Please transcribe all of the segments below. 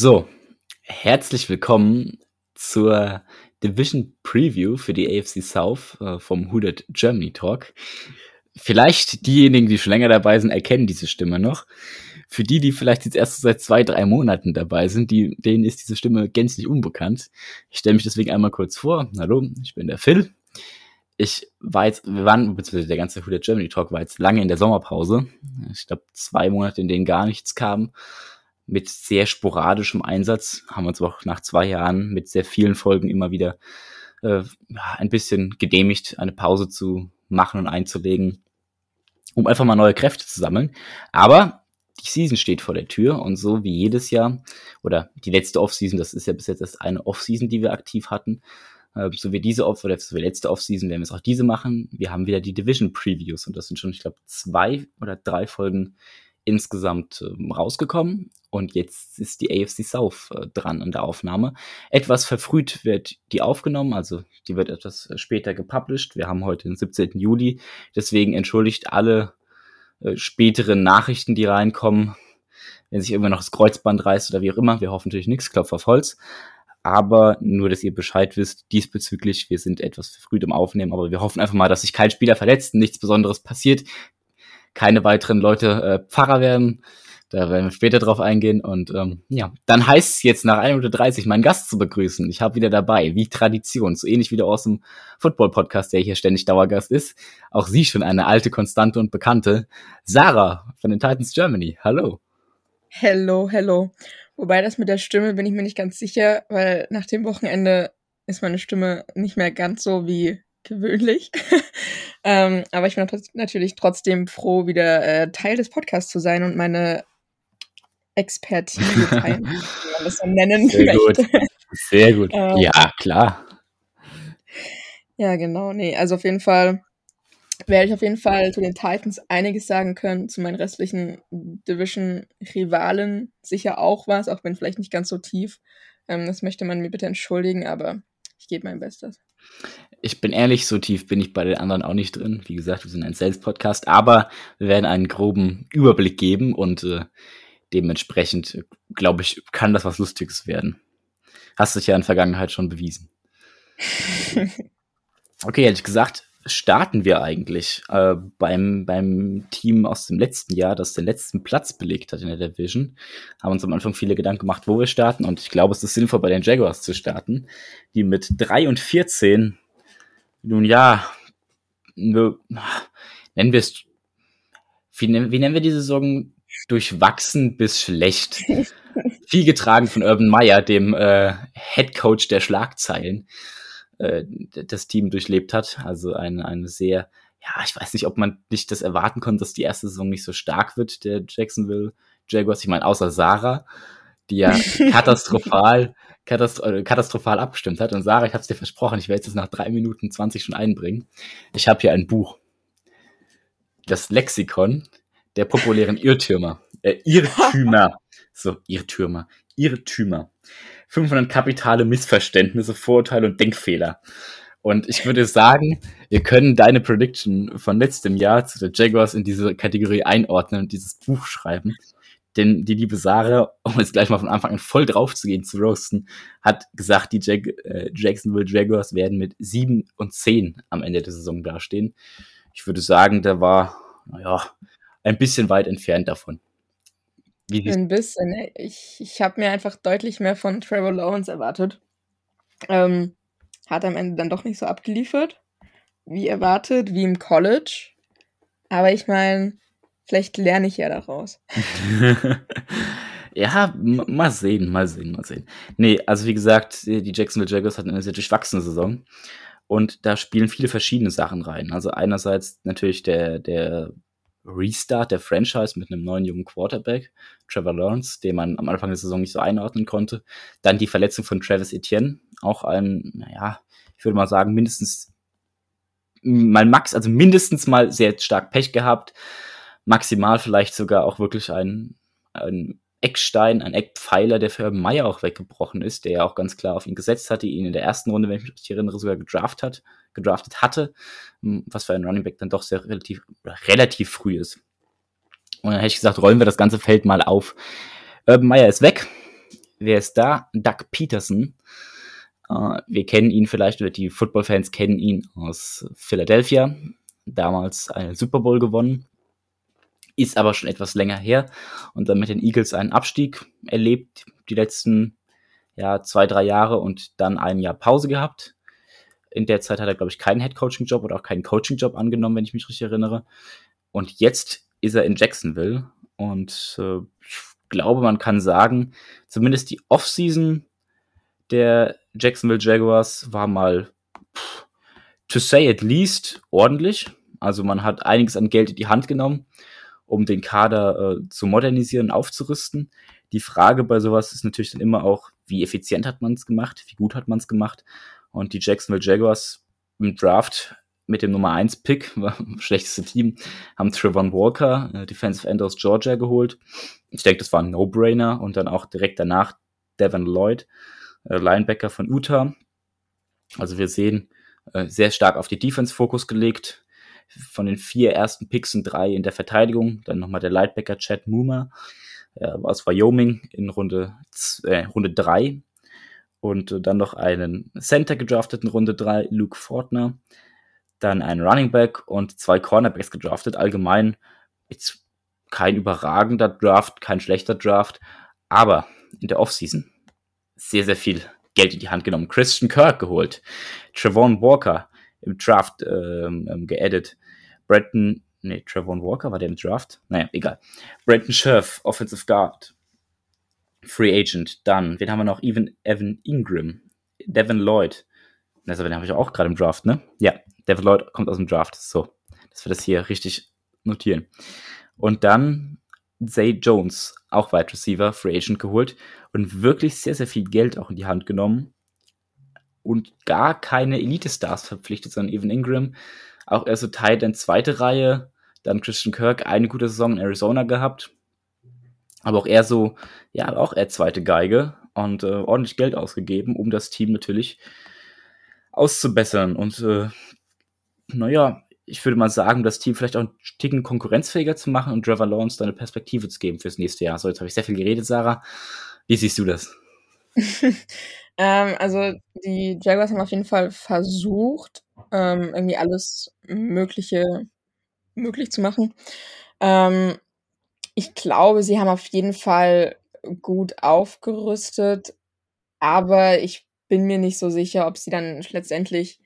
So, herzlich willkommen zur Division Preview für die AFC South äh, vom Hooded Germany Talk. Vielleicht diejenigen, die schon länger dabei sind, erkennen diese Stimme noch. Für die, die vielleicht jetzt erst seit zwei, drei Monaten dabei sind, die, denen ist diese Stimme gänzlich unbekannt. Ich stelle mich deswegen einmal kurz vor. Hallo, ich bin der Phil. Ich war jetzt, wir waren, beziehungsweise der ganze Hooded Germany Talk war jetzt lange in der Sommerpause. Ich glaube, zwei Monate, in denen gar nichts kam mit sehr sporadischem Einsatz, haben uns auch nach zwei Jahren mit sehr vielen Folgen immer wieder äh, ein bisschen gedemigt, eine Pause zu machen und einzulegen, um einfach mal neue Kräfte zu sammeln. Aber die Season steht vor der Tür und so wie jedes Jahr oder die letzte Offseason, das ist ja bis jetzt erst eine Offseason, die wir aktiv hatten, äh, so wie diese Off oder so wie letzte Offseason werden wir es auch diese machen. Wir haben wieder die Division Previews und das sind schon, ich glaube, zwei oder drei Folgen insgesamt äh, rausgekommen und jetzt ist die AFC South äh, dran in der Aufnahme. Etwas verfrüht wird die aufgenommen, also die wird etwas später gepublished. Wir haben heute den 17. Juli, deswegen entschuldigt alle äh, späteren Nachrichten, die reinkommen, wenn sich irgendwann noch das Kreuzband reißt oder wie auch immer. Wir hoffen natürlich nichts, Klopf auf Holz. Aber nur, dass ihr Bescheid wisst diesbezüglich, wir sind etwas verfrüht im Aufnehmen, aber wir hoffen einfach mal, dass sich kein Spieler verletzt, nichts Besonderes passiert, keine weiteren Leute äh, Pfarrer werden. Da werden wir später drauf eingehen. Und ähm, ja, dann heißt es jetzt nach 1 Minute 30 meinen Gast zu begrüßen. Ich habe wieder dabei, wie Tradition, so ähnlich wie der aus dem Football-Podcast, der hier ständig Dauergast ist. Auch sie schon eine alte, konstante und bekannte. Sarah von den Titans Germany. Hallo. Hello, hello. Wobei das mit der Stimme bin ich mir nicht ganz sicher, weil nach dem Wochenende ist meine Stimme nicht mehr ganz so wie gewöhnlich. ähm, aber ich bin natürlich trotzdem froh, wieder äh, Teil des Podcasts zu sein und meine Expertise teilen, wie man das so nennen Sehr möchte. Gut. Sehr gut. Ähm, ja, klar. Ja, genau. Nee, also auf jeden Fall werde ich auf jeden Fall zu den Titans einiges sagen können, zu meinen restlichen Division-Rivalen sicher auch was, auch wenn vielleicht nicht ganz so tief. Ähm, das möchte man mir bitte entschuldigen, aber ich gebe mein Bestes. Ich bin ehrlich, so tief bin ich bei den anderen auch nicht drin. Wie gesagt, wir sind ein Sales-Podcast, aber wir werden einen groben Überblick geben und äh, dementsprechend, glaube ich, kann das was Lustiges werden. Hast dich ja in der Vergangenheit schon bewiesen. okay, ehrlich gesagt, starten wir eigentlich äh, beim, beim Team aus dem letzten Jahr, das den letzten Platz belegt hat in der Division. Haben uns am Anfang viele Gedanken gemacht, wo wir starten. Und ich glaube, es ist sinnvoll, bei den Jaguars zu starten, die mit 3 und 14, nun ja, nennen wir es, wie, wie nennen wir die Saison? Durchwachsen bis schlecht. Viel getragen von Urban Meyer, dem äh, Head Coach der Schlagzeilen äh, das Team durchlebt hat. Also eine, eine sehr, ja, ich weiß nicht, ob man nicht das erwarten konnte, dass die erste Saison nicht so stark wird, der Jacksonville Jaguars. Ich meine, außer Sarah, die ja katastrophal, katastro äh, katastrophal abgestimmt hat. Und Sarah, ich habe es dir versprochen, ich werde es nach drei Minuten 20 schon einbringen. Ich habe hier ein Buch. Das Lexikon der populären Irrtümer. Äh, Irrtümer. So, Irrtümer. Irrtümer. 500 kapitale Missverständnisse, Vorurteile und Denkfehler. Und ich würde sagen, wir können deine Prediction von letztem Jahr zu der Jaguars in diese Kategorie einordnen und dieses Buch schreiben. Denn die liebe Sarah, um jetzt gleich mal von Anfang an voll drauf zu gehen, zu roasten, hat gesagt, die Jag äh, Jacksonville Jaguars werden mit 7 und 10 am Ende der Saison dastehen. Ich würde sagen, der war, naja, ein bisschen weit entfernt davon. Ein bisschen. Ich, ich habe mir einfach deutlich mehr von Trevor Lawrence erwartet. Ähm, hat am Ende dann doch nicht so abgeliefert, wie erwartet, wie im College. Aber ich meine, vielleicht lerne ich ja daraus. ja, mal sehen, mal sehen, mal sehen. Nee, also wie gesagt, die Jacksonville Jaguars hatten eine sehr durchwachsene Saison. Und da spielen viele verschiedene Sachen rein. Also einerseits natürlich der, der Restart der Franchise mit einem neuen jungen Quarterback, Trevor Lawrence, den man am Anfang der Saison nicht so einordnen konnte. Dann die Verletzung von Travis Etienne, auch ein, naja, ich würde mal sagen, mindestens mal Max, also mindestens mal sehr stark Pech gehabt. Maximal vielleicht sogar auch wirklich ein, ein Eckstein, ein Eckpfeiler, der für Meyer auch weggebrochen ist, der ja auch ganz klar auf ihn gesetzt hatte, ihn in der ersten Runde, wenn ich mich erinnere, sogar gedraft hat, gedraftet hatte, was für einen Running Back dann doch sehr relativ, relativ früh ist. Und dann hätte ich gesagt, rollen wir das ganze Feld mal auf. Urban Meyer ist weg. wer ist da? Doug Peterson. Äh, wir kennen ihn vielleicht, oder die Football-Fans kennen ihn aus Philadelphia. Damals einen Super Bowl gewonnen. Ist aber schon etwas länger her und dann mit den Eagles einen Abstieg erlebt, die letzten ja, zwei, drei Jahre und dann ein Jahr Pause gehabt. In der Zeit hat er, glaube ich, keinen Head-Coaching-Job oder auch keinen Coaching-Job angenommen, wenn ich mich richtig erinnere. Und jetzt ist er in Jacksonville und äh, ich glaube, man kann sagen, zumindest die Offseason der Jacksonville Jaguars war mal, pff, to say at least, ordentlich. Also man hat einiges an Geld in die Hand genommen, um den Kader äh, zu modernisieren, aufzurüsten. Die Frage bei sowas ist natürlich dann immer auch, wie effizient hat man es gemacht, wie gut hat man es gemacht. Und die Jacksonville Jaguars im Draft mit dem Nummer 1 Pick, schlechteste Team, haben Trevon Walker, äh, Defensive End aus Georgia, geholt. Ich denke, das war ein No-Brainer. Und dann auch direkt danach Devin Lloyd, äh, Linebacker von Utah. Also wir sehen äh, sehr stark auf die Defense Fokus gelegt. Von den vier ersten Picks sind drei in der Verteidigung. Dann nochmal der Linebacker Chad Moomer äh, aus Wyoming in Runde, äh, Runde drei Und äh, dann noch einen Center gedraftet in Runde drei Luke Fortner dann einen Running Back und zwei Cornerbacks gedraftet. Allgemein jetzt kein überragender Draft, kein schlechter Draft, aber in der Offseason sehr, sehr viel Geld in die Hand genommen. Christian Kirk geholt, Trevon Walker im Draft ähm, ähm geaddet, Bretton, nee, Trevon Walker war der im Draft? Naja, egal. Bretton Scherf, Offensive Guard, Free Agent, dann, wen haben wir noch? Even Evan Ingram, Devin Lloyd, also den habe ich auch gerade im Draft, ne? Ja, Devin Lloyd kommt aus dem Draft. So, dass wir das hier richtig notieren. Und dann Zay Jones, auch Wide Receiver, Free Agent geholt und wirklich sehr, sehr viel Geld auch in die Hand genommen und gar keine Elite-Stars verpflichtet, sondern Evan Ingram, auch eher so Teil der zweite Reihe, dann Christian Kirk, eine gute Saison in Arizona gehabt, aber auch eher so, ja, auch eher zweite Geige und äh, ordentlich Geld ausgegeben, um das Team natürlich auszubessern. Und äh, naja, ich würde mal sagen, das Team vielleicht auch ein Ticken konkurrenzfähiger zu machen und Trevor Lawrence da eine Perspektive zu geben fürs nächste Jahr. So, jetzt habe ich sehr viel geredet, Sarah. Wie siehst du das? ähm, also die Jaguars haben auf jeden Fall versucht, ähm, irgendwie alles Mögliche möglich zu machen. Ähm, ich glaube, sie haben auf jeden Fall gut aufgerüstet, aber ich bin mir nicht so sicher, ob sie dann letztendlich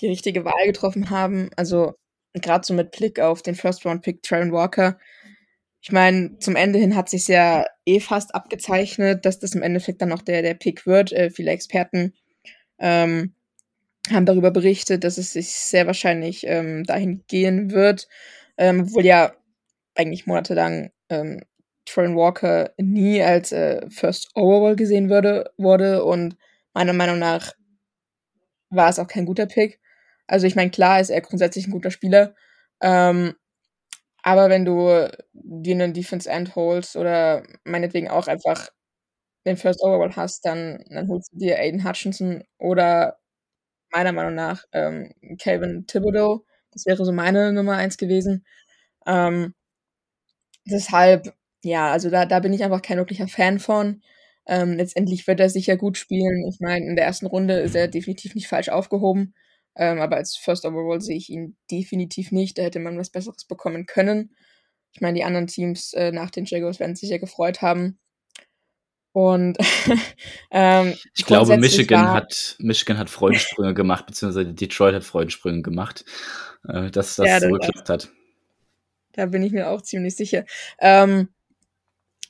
die richtige Wahl getroffen haben. Also gerade so mit Blick auf den First-Round-Pick Trevor Walker. Ich meine, zum Ende hin hat sich ja eh fast abgezeichnet, dass das im Endeffekt dann noch der, der Pick wird. Äh, viele Experten ähm, haben darüber berichtet, dass es sich sehr wahrscheinlich ähm, dahin gehen wird, ähm, obwohl ja eigentlich monatelang ähm, Trevor Walker nie als äh, First Overall gesehen würde, wurde und meiner Meinung nach war es auch kein guter Pick. Also ich meine, klar ist er grundsätzlich ein guter Spieler, ähm, aber wenn du dir einen Defense End holst oder meinetwegen auch einfach den First Overall hast, dann, dann holst du dir Aiden Hutchinson oder meiner Meinung nach ähm, Calvin Thibodeau. Das wäre so meine Nummer eins gewesen. Ähm, deshalb, ja, also da, da bin ich einfach kein wirklicher Fan von. Ähm, letztendlich wird er sicher gut spielen. Ich meine, in der ersten Runde ist er definitiv nicht falsch aufgehoben. Ähm, aber als First Overall sehe ich ihn definitiv nicht. Da hätte man was Besseres bekommen können. Ich meine, die anderen Teams äh, nach den Jaguars werden sich sicher gefreut haben. Und ähm, ich glaube, Michigan war, hat Michigan hat Freudensprünge gemacht, beziehungsweise Detroit hat Freudensprünge gemacht, äh, dass das ja, so geklappt hat. Da bin ich mir auch ziemlich sicher. Ähm,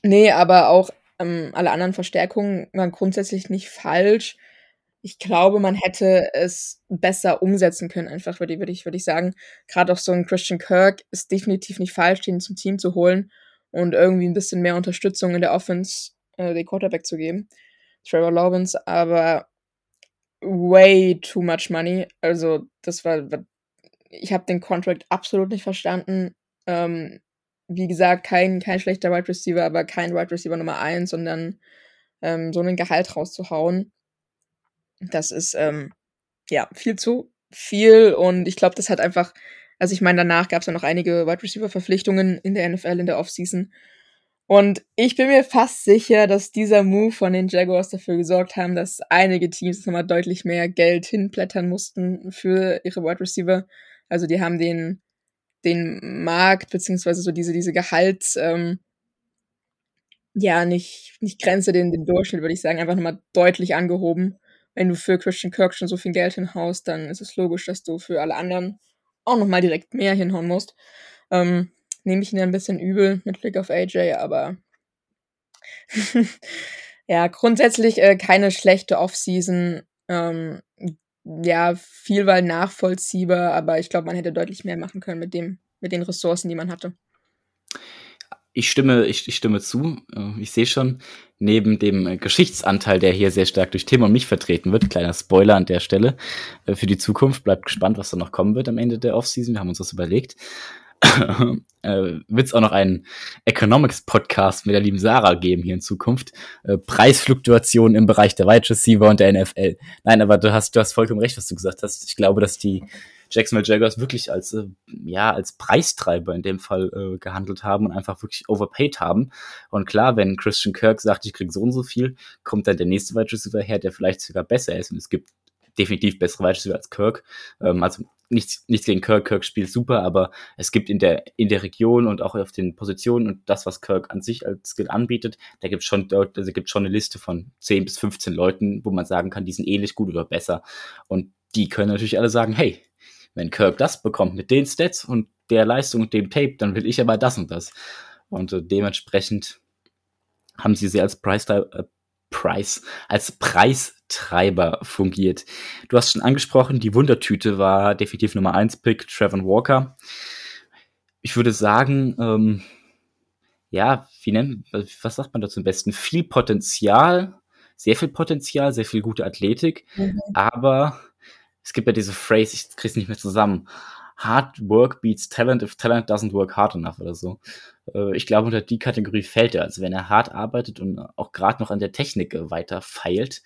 nee, aber auch ähm, alle anderen Verstärkungen waren grundsätzlich nicht falsch. Ich glaube, man hätte es besser umsetzen können, einfach würde würd ich, würd ich sagen. Gerade auch so ein Christian Kirk ist definitiv nicht falsch, den zum Team zu holen und irgendwie ein bisschen mehr Unterstützung in der Offense äh, den Quarterback zu geben. Trevor Lawrence, aber way too much money. Also, das war. Ich habe den Contract absolut nicht verstanden. Ähm, wie gesagt, kein, kein schlechter Wide Receiver, aber kein Wide Receiver Nummer 1, sondern ähm, so einen Gehalt rauszuhauen, das ist ähm, ja viel zu viel und ich glaube, das hat einfach, also ich meine, danach gab es ja noch einige Wide Receiver Verpflichtungen in der NFL in der Offseason Und ich bin mir fast sicher, dass dieser Move von den Jaguars dafür gesorgt haben, dass einige Teams nochmal deutlich mehr Geld hinblättern mussten für ihre Wide Receiver. Also die haben den, den Markt, beziehungsweise so diese, diese Gehalts, ähm, ja, nicht, nicht Grenze, den, den Durchschnitt, würde ich sagen, einfach nochmal deutlich angehoben. Wenn du für Christian Kirk schon so viel Geld hinhaust, dann ist es logisch, dass du für alle anderen auch nochmal direkt mehr hinhauen musst. Ähm, nehme ich ihn ein bisschen übel mit Blick auf AJ, aber ja, grundsätzlich äh, keine schlechte Offseason. Ähm, ja, Vielwahl nachvollziehbar, aber ich glaube, man hätte deutlich mehr machen können mit dem, mit den Ressourcen, die man hatte. Ich stimme, ich, ich stimme zu. Äh, ich sehe schon, neben dem äh, Geschichtsanteil, der hier sehr stark durch Tim und mich vertreten wird, kleiner Spoiler an der Stelle, äh, für die Zukunft, bleibt gespannt, was da noch kommen wird am Ende der Offseason. Wir haben uns das überlegt. äh, wird es auch noch einen Economics-Podcast mit der lieben Sarah geben hier in Zukunft. Äh, Preisfluktuationen im Bereich der Wide Receiver und der NFL. Nein, aber du hast, du hast vollkommen recht, was du gesagt hast. Ich glaube, dass die Jacksonville Jaguars wirklich als, äh, ja, als Preistreiber in dem Fall äh, gehandelt haben und einfach wirklich overpaid haben. Und klar, wenn Christian Kirk sagt, ich krieg so und so viel, kommt dann der nächste Wide Receiver her, der vielleicht sogar besser ist. Und es gibt definitiv bessere Wide Receiver als Kirk. Ähm, also nichts, nichts gegen Kirk, Kirk spielt super, aber es gibt in der, in der Region und auch auf den Positionen und das, was Kirk an sich als Skill anbietet, da gibt es schon, also gibt schon eine Liste von 10 bis 15 Leuten, wo man sagen kann, die sind ähnlich gut oder besser. Und die können natürlich alle sagen, hey, wenn Kirk das bekommt mit den Stats und der Leistung und dem Tape, dann will ich aber das und das. Und äh, dementsprechend haben sie sie als Price, äh, Price, als Preistreiber fungiert. Du hast schon angesprochen, die Wundertüte war definitiv Nummer 1 Pick, Trevor Walker. Ich würde sagen, ähm, ja, wie nennt, was sagt man dazu am besten? Viel Potenzial, sehr viel Potenzial, sehr viel gute Athletik, mhm. aber es gibt ja diese Phrase, ich krieg's nicht mehr zusammen. Hard work beats talent if talent doesn't work hard enough oder so. Äh, ich glaube, unter die Kategorie fällt er. Also wenn er hart arbeitet und auch gerade noch an der Technik weiter feilt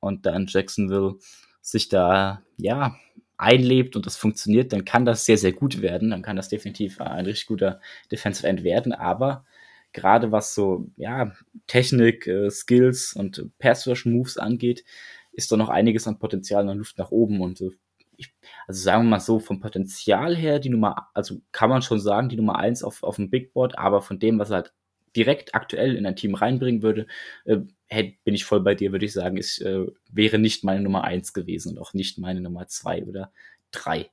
und dann Jacksonville sich da, ja, einlebt und das funktioniert, dann kann das sehr, sehr gut werden. Dann kann das definitiv ein richtig guter Defensive End werden. Aber gerade was so, ja, Technik, äh, Skills und Pass-Rush-Moves angeht, ist da noch einiges an Potenzial und Luft nach oben und äh, ich, also sagen wir mal so, vom Potenzial her, die Nummer, also kann man schon sagen, die Nummer eins auf, auf dem Big Board, aber von dem, was er halt direkt aktuell in ein Team reinbringen würde, äh, bin ich voll bei dir, würde ich sagen, es äh, wäre nicht meine Nummer eins gewesen und auch nicht meine Nummer zwei oder drei,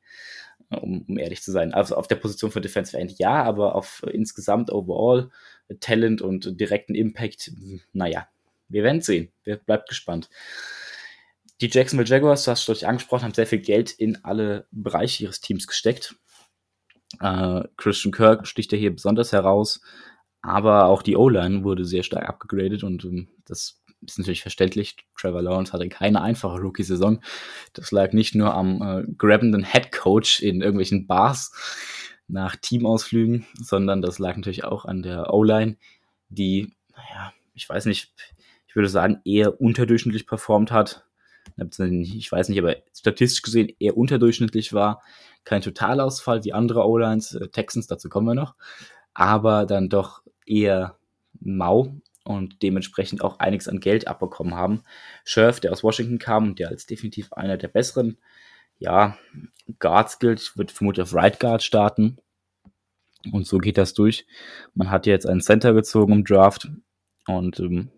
um, um ehrlich zu sein. Also auf der Position für Defensive End ja, aber auf äh, insgesamt overall äh, Talent und direkten Impact, naja, wir werden sehen. Wer bleibt gespannt die Jacksonville Jaguars, du hast es angesprochen, haben sehr viel Geld in alle Bereiche ihres Teams gesteckt. Äh, Christian Kirk sticht ja hier besonders heraus, aber auch die O-Line wurde sehr stark abgegradet und ähm, das ist natürlich verständlich. Trevor Lawrence hatte keine einfache Rookie-Saison. Das lag nicht nur am äh, grabbenden Head Coach in irgendwelchen Bars nach Teamausflügen, sondern das lag natürlich auch an der O-Line, die, naja, ich weiß nicht, ich würde sagen, eher unterdurchschnittlich performt hat ich weiß nicht, aber statistisch gesehen eher unterdurchschnittlich war. Kein Totalausfall wie andere O-Lines, äh, Texans, dazu kommen wir noch, aber dann doch eher mau und dementsprechend auch einiges an Geld abbekommen haben. Scherf, der aus Washington kam und der als definitiv einer der besseren, ja, Guards gilt, wird vermutlich auf Right Guard starten. Und so geht das durch. Man hat jetzt einen Center gezogen im Draft und ähm,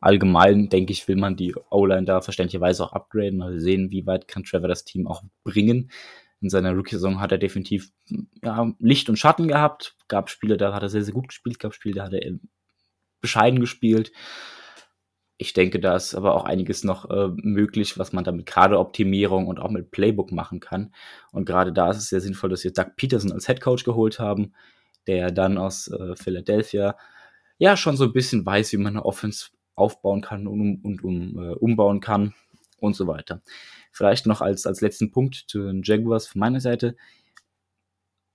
allgemein, denke ich, will man die O-Line da verständlicherweise auch upgraden. Mal sehen, wie weit kann Trevor das Team auch bringen. In seiner Rookie-Saison hat er definitiv ja, Licht und Schatten gehabt. Gab Spiele, da hat er sehr, sehr gut gespielt. Gab Spiele, da hat er bescheiden gespielt. Ich denke, da ist aber auch einiges noch äh, möglich, was man da mit Kaderoptimierung und auch mit Playbook machen kann. Und gerade da ist es sehr sinnvoll, dass wir Doug Peterson als Head Coach geholt haben, der dann aus äh, Philadelphia ja schon so ein bisschen weiß, wie man eine Offense aufbauen kann und, und um, äh, umbauen kann und so weiter. Vielleicht noch als, als letzten Punkt zu den Jaguars von meiner Seite.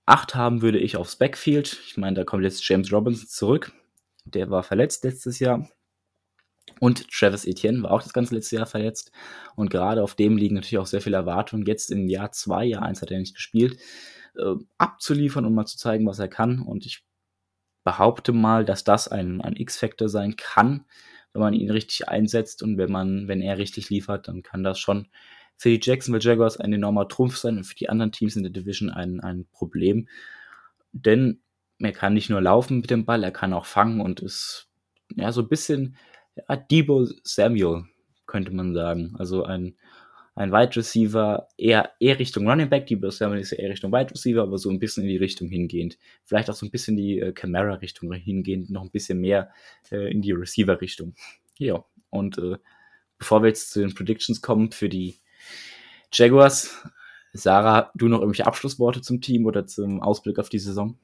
Acht haben würde ich aufs Backfield. Ich meine, da kommt jetzt James Robinson zurück. Der war verletzt letztes Jahr. Und Travis Etienne war auch das ganze letzte Jahr verletzt. Und gerade auf dem liegen natürlich auch sehr viele Erwartungen. Jetzt im Jahr zwei, Jahr eins hat er nicht gespielt, äh, abzuliefern und mal zu zeigen, was er kann. Und ich behaupte mal, dass das ein, ein X-Factor sein kann, wenn man ihn richtig einsetzt und wenn man, wenn er richtig liefert, dann kann das schon für die Jacksonville Jaguars ein enormer Trumpf sein und für die anderen Teams in der Division ein, ein Problem. Denn er kann nicht nur laufen mit dem Ball, er kann auch fangen und ist ja so ein bisschen ja, Debo Samuel, könnte man sagen. Also ein, ein Wide Receiver, eher, eher Richtung Running Back, Debo Samuel ist ja eher Richtung Wide Receiver, aber so ein bisschen in die Richtung hingehend. Vielleicht auch so ein bisschen die äh, Camara-Richtung hingehend, noch ein bisschen mehr äh, in die Receiver-Richtung. Ja, und äh, bevor wir jetzt zu den Predictions kommen für die Jaguars, Sarah, du noch irgendwelche Abschlussworte zum Team oder zum Ausblick auf die Saison?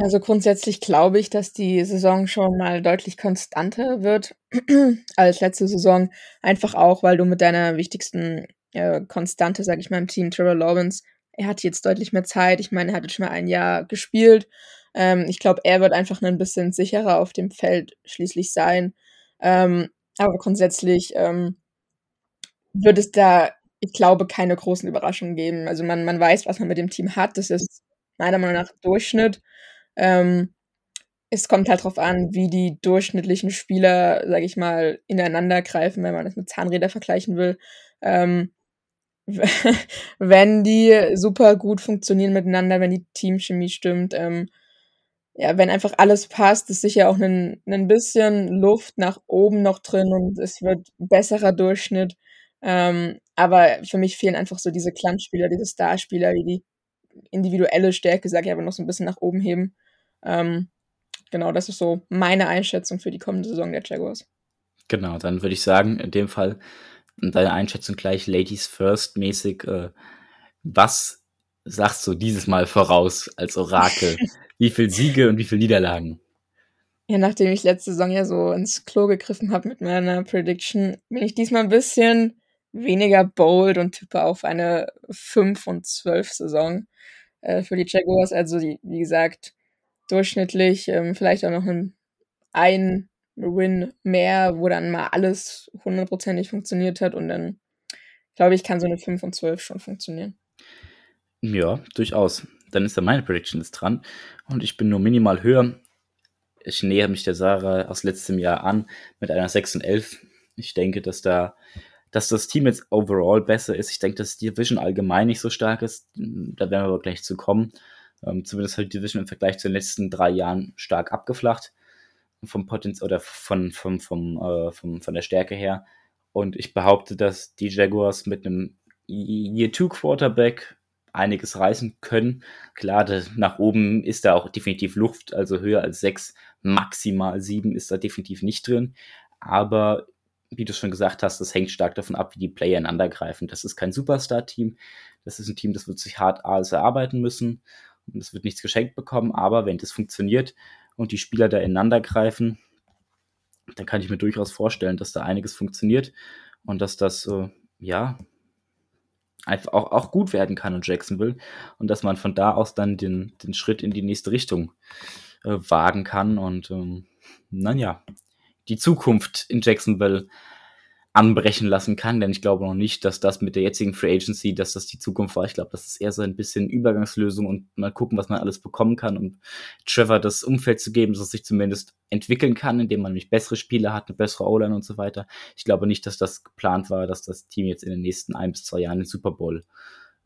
Also grundsätzlich glaube ich, dass die Saison schon mal deutlich konstanter wird als letzte Saison. Einfach auch, weil du mit deiner wichtigsten äh, Konstante, sag ich mal, im Team, Trevor Lawrence, er hat jetzt deutlich mehr Zeit. Ich meine, er hat jetzt schon mal ein Jahr gespielt. Ähm, ich glaube, er wird einfach ein bisschen sicherer auf dem Feld schließlich sein. Ähm, aber grundsätzlich ähm, wird es da, ich glaube, keine großen Überraschungen geben. Also man, man weiß, was man mit dem Team hat. Das ist meiner Meinung nach Durchschnitt. Ähm, es kommt halt drauf an, wie die durchschnittlichen Spieler, sage ich mal, ineinander greifen, wenn man das mit Zahnräder vergleichen will. Ähm, wenn die super gut funktionieren miteinander, wenn die Teamchemie stimmt, ähm, ja, wenn einfach alles passt, ist sicher auch ein, ein bisschen Luft nach oben noch drin und es wird besserer Durchschnitt. Ähm, aber für mich fehlen einfach so diese Klangspieler, diese Starspieler, die die individuelle Stärke, sage ich aber, noch so ein bisschen nach oben heben. Ähm, genau, das ist so meine Einschätzung für die kommende Saison der Jaguars. Genau, dann würde ich sagen, in dem Fall deine Einschätzung gleich Ladies First mäßig. Äh, was sagst du dieses Mal voraus als Orakel? wie viele Siege und wie viele Niederlagen? Ja, nachdem ich letzte Saison ja so ins Klo gegriffen habe mit meiner Prediction, bin ich diesmal ein bisschen weniger bold und tippe auf eine 5 und 12 Saison äh, für die Jaguars. Also, die, wie gesagt, durchschnittlich, ähm, vielleicht auch noch ein, ein Win mehr, wo dann mal alles hundertprozentig funktioniert hat und dann glaube ich, kann so eine 5 und 12 schon funktionieren. Ja, durchaus. Dann ist da meine Prediction jetzt dran und ich bin nur minimal höher. Ich nähere mich der Sarah aus letztem Jahr an mit einer 6 und 11. Ich denke, dass da dass das Team jetzt overall besser ist. Ich denke, dass die Division allgemein nicht so stark ist. Da werden wir aber gleich zu kommen. Ähm, zumindest hat die Division im Vergleich zu den letzten drei Jahren stark abgeflacht. Vom Potenzial oder von, vom, vom, äh, vom, von der Stärke her. Und ich behaupte, dass die Jaguars mit einem Year-2 Quarterback einiges reißen können. Klar, das, nach oben ist da auch definitiv Luft, also höher als sechs, maximal sieben ist da definitiv nicht drin. Aber wie du schon gesagt hast, das hängt stark davon ab, wie die Player ineinander greifen. Das ist kein Superstar-Team. Das ist ein Team, das wird sich hart alles erarbeiten müssen es wird nichts geschenkt bekommen, aber wenn das funktioniert und die Spieler da ineinander greifen, dann kann ich mir durchaus vorstellen, dass da einiges funktioniert und dass das, äh, ja, einfach auch, auch gut werden kann in Jacksonville und dass man von da aus dann den, den Schritt in die nächste Richtung äh, wagen kann und, ähm, naja, die Zukunft in Jacksonville anbrechen lassen kann, denn ich glaube noch nicht, dass das mit der jetzigen Free Agency, dass das die Zukunft war. Ich glaube, das ist eher so ein bisschen Übergangslösung und mal gucken, was man alles bekommen kann, um Trevor das Umfeld zu geben, dass es sich zumindest entwickeln kann, indem man nämlich bessere Spieler hat, eine bessere O-Line und so weiter. Ich glaube nicht, dass das geplant war, dass das Team jetzt in den nächsten ein bis zwei Jahren den Super Bowl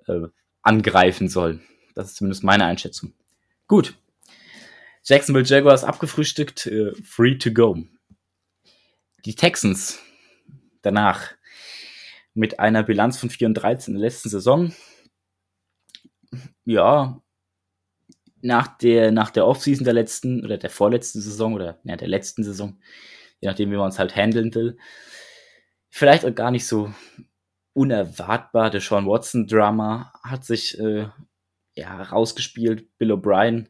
äh, angreifen soll. Das ist zumindest meine Einschätzung. Gut. Jacksonville Jaguars abgefrühstückt, äh, free to go. Die Texans danach mit einer Bilanz von 4 und 13 in der letzten Saison. Ja, nach der, nach der Offseason der letzten oder der vorletzten Saison oder ja, der letzten Saison, je nachdem, wie man es halt handeln will, vielleicht auch gar nicht so unerwartbar. Der Sean Watson-Drama hat sich äh, ja, rausgespielt. Bill O'Brien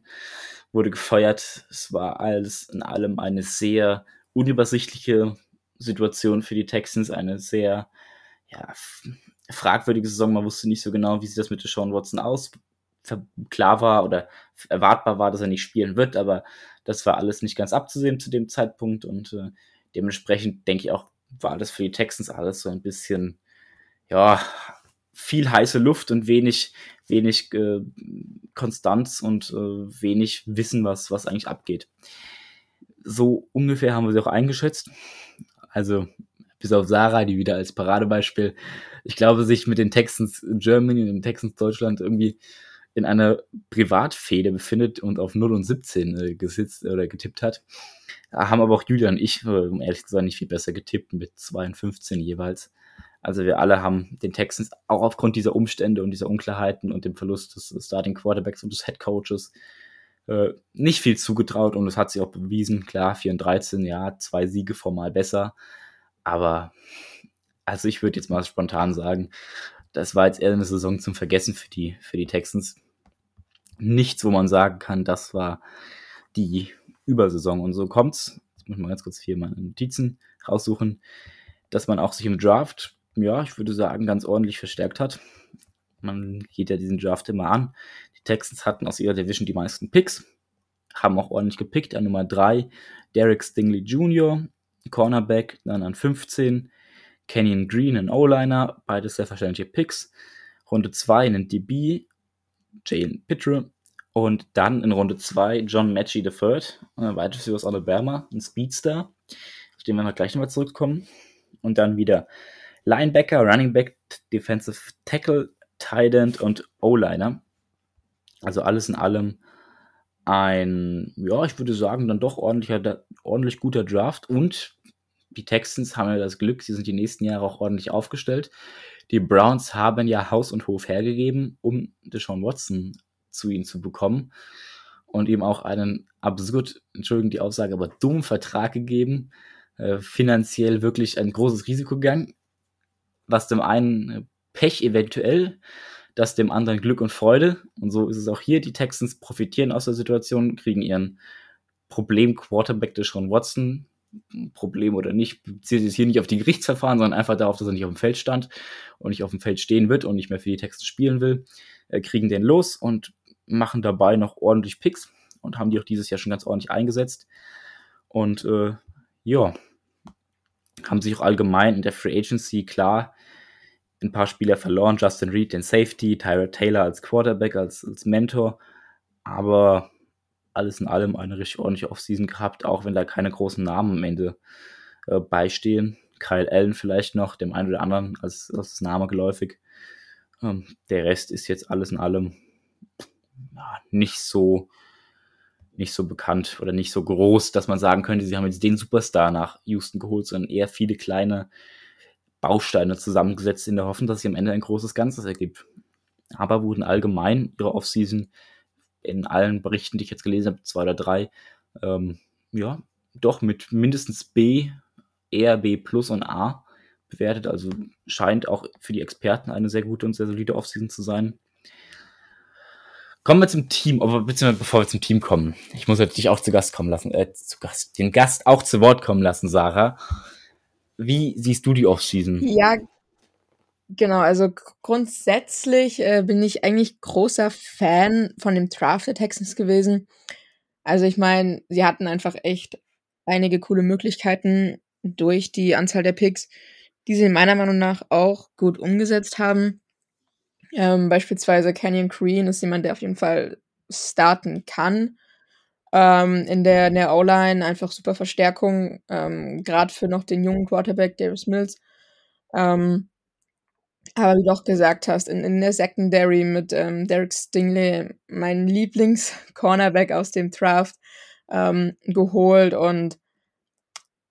wurde gefeuert. Es war alles in allem eine sehr unübersichtliche Situation für die Texans eine sehr ja, fragwürdige Saison. Man wusste nicht so genau, wie sieht das mit Sean Watson aus. Klar war oder erwartbar war, dass er nicht spielen wird, aber das war alles nicht ganz abzusehen zu dem Zeitpunkt und äh, dementsprechend denke ich auch, war das für die Texans alles so ein bisschen, ja, viel heiße Luft und wenig, wenig äh, Konstanz und äh, wenig Wissen, was, was eigentlich abgeht. So ungefähr haben wir sie auch eingeschätzt. Also bis auf Sarah, die wieder als Paradebeispiel, ich glaube, sich mit den Texans Germany und den Texans Deutschland irgendwie in einer Privatfehde befindet und auf 0 und 17 äh, gesitzt oder getippt hat. Haben aber auch Julia und ich, äh, um ehrlich zu sein, nicht viel besser getippt mit 2 und 15 jeweils. Also wir alle haben den Texans auch aufgrund dieser Umstände und dieser Unklarheiten und dem Verlust des Starting Quarterbacks und des Head Coaches äh, nicht viel zugetraut und es hat sich auch bewiesen. Klar, 4 und 13, ja, zwei Siege formal besser. Aber also ich würde jetzt mal spontan sagen, das war jetzt eher eine Saison zum Vergessen für die, für die Texans. Nichts, wo man sagen kann, das war die Übersaison. Und so kommt's. Jetzt muss ich mal ganz kurz hier meine Notizen raussuchen, dass man auch sich im Draft ja, ich würde sagen, ganz ordentlich verstärkt hat. Man geht ja diesen Draft immer an. Texans hatten aus ihrer Division die meisten Picks, haben auch ordentlich gepickt. An Nummer 3 Derek Stingley Jr., Cornerback, dann an 15 Kenyon Green, ein O-Liner, beides sehr verständliche Picks. Runde 2 einen DB, Jalen Pitre. Und dann in Runde 2 John Matchy III, äh, weiteres aus Alabama, ein Speedster, auf den wir noch gleich nochmal zurückkommen. Und dann wieder Linebacker, Running Back, Defensive Tackle, Tight End und O-Liner. Also alles in allem ein, ja, ich würde sagen, dann doch ordentlicher, ordentlich guter Draft. Und die Texans haben ja das Glück, sie sind die nächsten Jahre auch ordentlich aufgestellt. Die Browns haben ja Haus und Hof hergegeben, um Deshaun Watson zu ihnen zu bekommen und ihm auch einen absurd, entschuldigen die Aussage, aber dummen Vertrag gegeben, äh, finanziell wirklich ein großes Risiko gegangen was dem einen äh, Pech eventuell, das dem anderen Glück und Freude. Und so ist es auch hier. Die Texans profitieren aus der Situation, kriegen ihren Problem-Quarterback Deshaun Watson. Problem oder nicht, bezieht sich hier nicht auf die Gerichtsverfahren, sondern einfach darauf, dass er nicht auf dem Feld stand und nicht auf dem Feld stehen wird und nicht mehr für die Texans spielen will. Äh, kriegen den los und machen dabei noch ordentlich Picks und haben die auch dieses Jahr schon ganz ordentlich eingesetzt. Und äh, ja, haben sich auch allgemein in der Free Agency klar ein paar Spieler verloren. Justin Reed, den Safety, Tyra Taylor als Quarterback, als, als Mentor. Aber alles in allem eine richtig ordentliche Offseason gehabt, auch wenn da keine großen Namen am Ende äh, beistehen. Kyle Allen vielleicht noch, dem einen oder anderen als, als Name geläufig. Ähm, der Rest ist jetzt alles in allem ja, nicht so nicht so bekannt oder nicht so groß, dass man sagen könnte, sie haben jetzt den Superstar nach Houston geholt, sondern eher viele kleine Bausteine zusammengesetzt in der Hoffnung, dass sich am Ende ein großes Ganzes ergibt. Aber wurden allgemein ihre Offseason in allen Berichten, die ich jetzt gelesen habe, zwei oder drei, ähm, ja, doch mit mindestens B, eher B plus und A bewertet. Also scheint auch für die Experten eine sehr gute und sehr solide Offseason zu sein. Kommen wir zum Team, aber beziehungsweise bevor wir zum Team kommen, ich muss dich auch zu Gast kommen lassen, äh, zu Gast, den Gast auch zu Wort kommen lassen, Sarah. Wie siehst du die Offseason? Ja, genau, also grundsätzlich äh, bin ich eigentlich großer Fan von dem Draft der Texans gewesen. Also ich meine, sie hatten einfach echt einige coole Möglichkeiten durch die Anzahl der Picks, die sie meiner Meinung nach auch gut umgesetzt haben. Ähm, beispielsweise Canyon Green ist jemand, der auf jeden Fall starten kann. Ähm, in der, in der O-Line einfach super Verstärkung, ähm, gerade für noch den jungen Quarterback Darius Mills. Ähm, aber wie du auch gesagt hast, in, in der Secondary mit ähm, Derek Stingley, mein Lieblings-Cornerback aus dem Draft, ähm, geholt. Und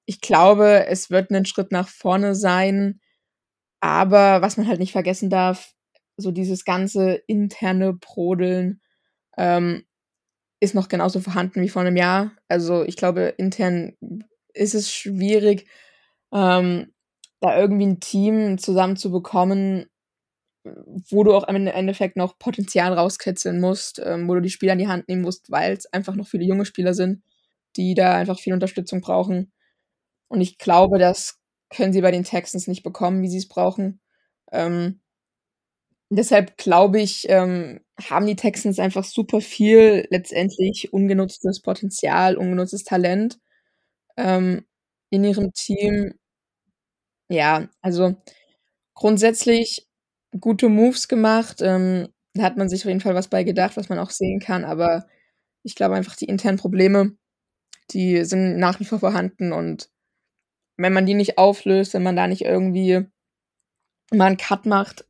ich glaube, es wird ein Schritt nach vorne sein. Aber was man halt nicht vergessen darf, so dieses ganze interne Brodeln ähm, ist noch genauso vorhanden wie vor einem Jahr. Also ich glaube, intern ist es schwierig, ähm, da irgendwie ein Team zusammenzubekommen, wo du auch im Endeffekt noch Potenzial rauskitzeln musst, ähm, wo du die Spieler in die Hand nehmen musst, weil es einfach noch viele junge Spieler sind, die da einfach viel Unterstützung brauchen. Und ich glaube, das können sie bei den Texans nicht bekommen, wie sie es brauchen. Ähm, Deshalb glaube ich, ähm, haben die Texans einfach super viel letztendlich ungenutztes Potenzial, ungenutztes Talent ähm, in ihrem Team. Ja, also grundsätzlich gute Moves gemacht. Ähm, da hat man sich auf jeden Fall was bei gedacht, was man auch sehen kann, aber ich glaube einfach, die internen Probleme, die sind nach wie vor vorhanden und wenn man die nicht auflöst, wenn man da nicht irgendwie mal einen Cut macht,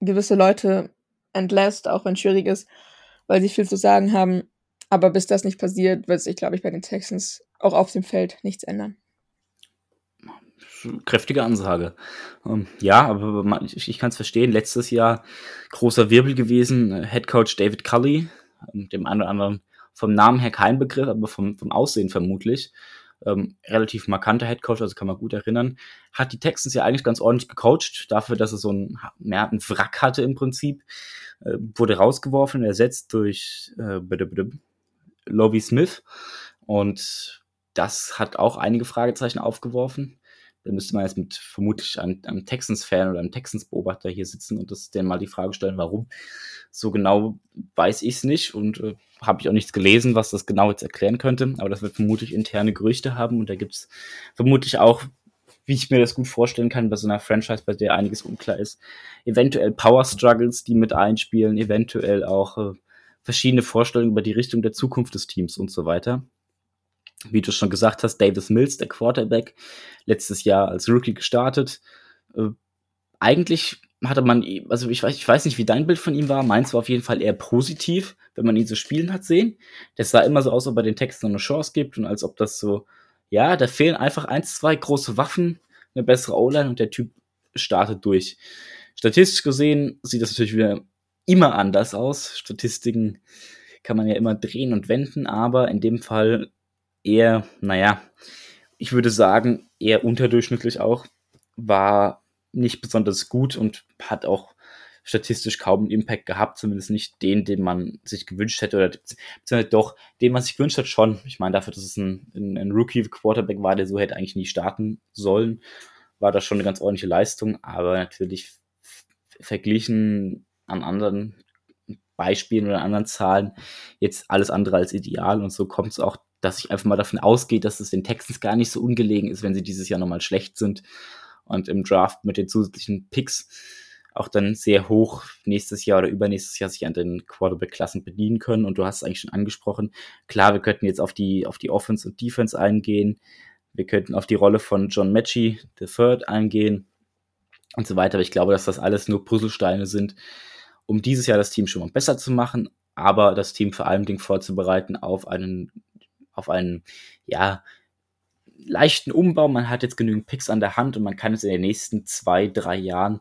gewisse Leute entlässt, auch wenn es schwierig ist, weil sie viel zu sagen haben. Aber bis das nicht passiert, wird sich, glaube ich, bei den Texans auch auf dem Feld nichts ändern. Kräftige Ansage. Ähm, ja, aber ich, kann es verstehen. Letztes Jahr großer Wirbel gewesen. Head Coach David Cully, ähm, dem einen oder anderen vom Namen her kein Begriff, aber vom, vom Aussehen vermutlich ähm, relativ markanter Headcoach, also kann man gut erinnern, hat die Texans ja eigentlich ganz ordentlich gecoacht, dafür, dass er so ein, mehr ein Wrack hatte im Prinzip, äh, wurde rausgeworfen, ersetzt durch äh, Lovie Smith und das hat auch einige Fragezeichen aufgeworfen. Da müsste man jetzt mit vermutlich einem, einem Texans-Fan oder einem Texans-Beobachter hier sitzen und das denen mal die Frage stellen, warum. So genau weiß ich es nicht und äh, habe ich auch nichts gelesen, was das genau jetzt erklären könnte. Aber das wird vermutlich interne Gerüchte haben und da gibt es vermutlich auch, wie ich mir das gut vorstellen kann, bei so einer Franchise, bei der einiges unklar ist, eventuell Power Struggles, die mit einspielen, eventuell auch äh, verschiedene Vorstellungen über die Richtung der Zukunft des Teams und so weiter wie du schon gesagt hast, Davis Mills, der Quarterback, letztes Jahr als Rookie gestartet. Äh, eigentlich hatte man, also ich weiß, ich weiß nicht, wie dein Bild von ihm war. Meins war auf jeden Fall eher positiv, wenn man ihn so spielen hat sehen. Das sah immer so aus, als ob er den Texten eine Chance gibt und als ob das so, ja, da fehlen einfach eins, zwei große Waffen, eine bessere O-Line und der Typ startet durch. Statistisch gesehen sieht das natürlich wieder immer anders aus. Statistiken kann man ja immer drehen und wenden, aber in dem Fall eher, naja, ich würde sagen, eher unterdurchschnittlich auch, war nicht besonders gut und hat auch statistisch kaum einen Impact gehabt, zumindest nicht den, den man sich gewünscht hätte, oder beziehungsweise doch, den man sich gewünscht hat schon. Ich meine, dafür, dass es ein, ein, ein Rookie-Quarterback war, der so hätte eigentlich nie starten sollen, war das schon eine ganz ordentliche Leistung, aber natürlich verglichen an anderen Beispielen oder anderen Zahlen jetzt alles andere als ideal und so kommt es auch dass ich einfach mal davon ausgehe, dass es den Texans gar nicht so ungelegen ist, wenn sie dieses Jahr nochmal schlecht sind und im Draft mit den zusätzlichen Picks auch dann sehr hoch nächstes Jahr oder übernächstes Jahr sich an den Quarterback-Klassen bedienen können. Und du hast es eigentlich schon angesprochen. Klar, wir könnten jetzt auf die, auf die Offense und Defense eingehen. Wir könnten auf die Rolle von John Matchy, the Third, eingehen und so weiter. Aber ich glaube, dass das alles nur Puzzlesteine sind, um dieses Jahr das Team schon mal besser zu machen, aber das Team vor allem vorzubereiten auf einen auf einen, ja, leichten Umbau. Man hat jetzt genügend Picks an der Hand und man kann es in den nächsten zwei, drei Jahren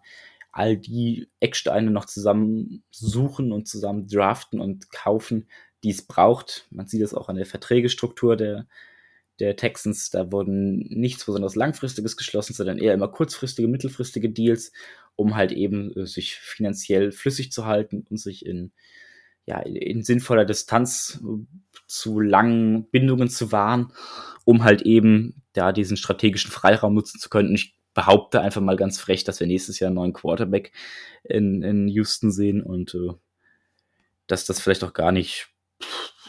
all die Ecksteine noch zusammen suchen und zusammen draften und kaufen, die es braucht. Man sieht es auch an der Verträgestruktur der, der Texans. Da wurden nichts besonders Langfristiges geschlossen, sondern eher immer kurzfristige, mittelfristige Deals, um halt eben äh, sich finanziell flüssig zu halten und sich in ja, in sinnvoller Distanz zu langen Bindungen zu wahren, um halt eben da diesen strategischen Freiraum nutzen zu können. Und ich behaupte einfach mal ganz frech, dass wir nächstes Jahr einen neuen Quarterback in, in Houston sehen und äh, dass das vielleicht auch gar nicht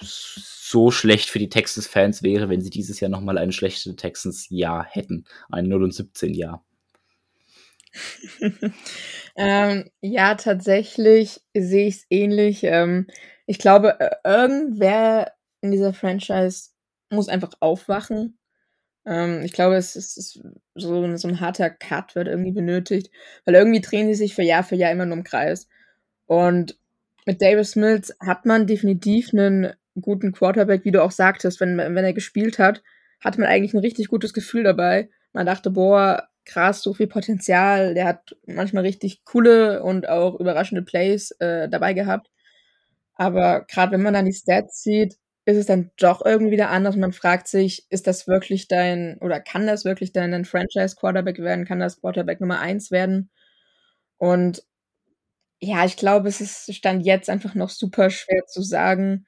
so schlecht für die Texans-Fans wäre, wenn sie dieses Jahr nochmal ein schlechtes Texans-Jahr hätten. Ein 0 und 17 Jahr. Ähm, ja, tatsächlich sehe ich es ähnlich. Ähm, ich glaube, äh, irgendwer in dieser Franchise muss einfach aufwachen. Ähm, ich glaube, es ist, ist so, so ein harter Cut wird irgendwie benötigt, weil irgendwie drehen sie sich für Jahr für Jahr immer nur im Kreis. Und mit Davis Mills hat man definitiv einen guten Quarterback, wie du auch sagtest, wenn, wenn er gespielt hat, hatte man eigentlich ein richtig gutes Gefühl dabei. Man dachte, boah, krass, so viel Potenzial. Der hat manchmal richtig coole und auch überraschende Plays äh, dabei gehabt. Aber gerade wenn man dann die Stats sieht, ist es dann doch irgendwie wieder anders. Man fragt sich, ist das wirklich dein, oder kann das wirklich dein Franchise-Quarterback werden? Kann das Quarterback Nummer eins werden? Und ja, ich glaube, es ist Stand jetzt einfach noch super schwer zu sagen.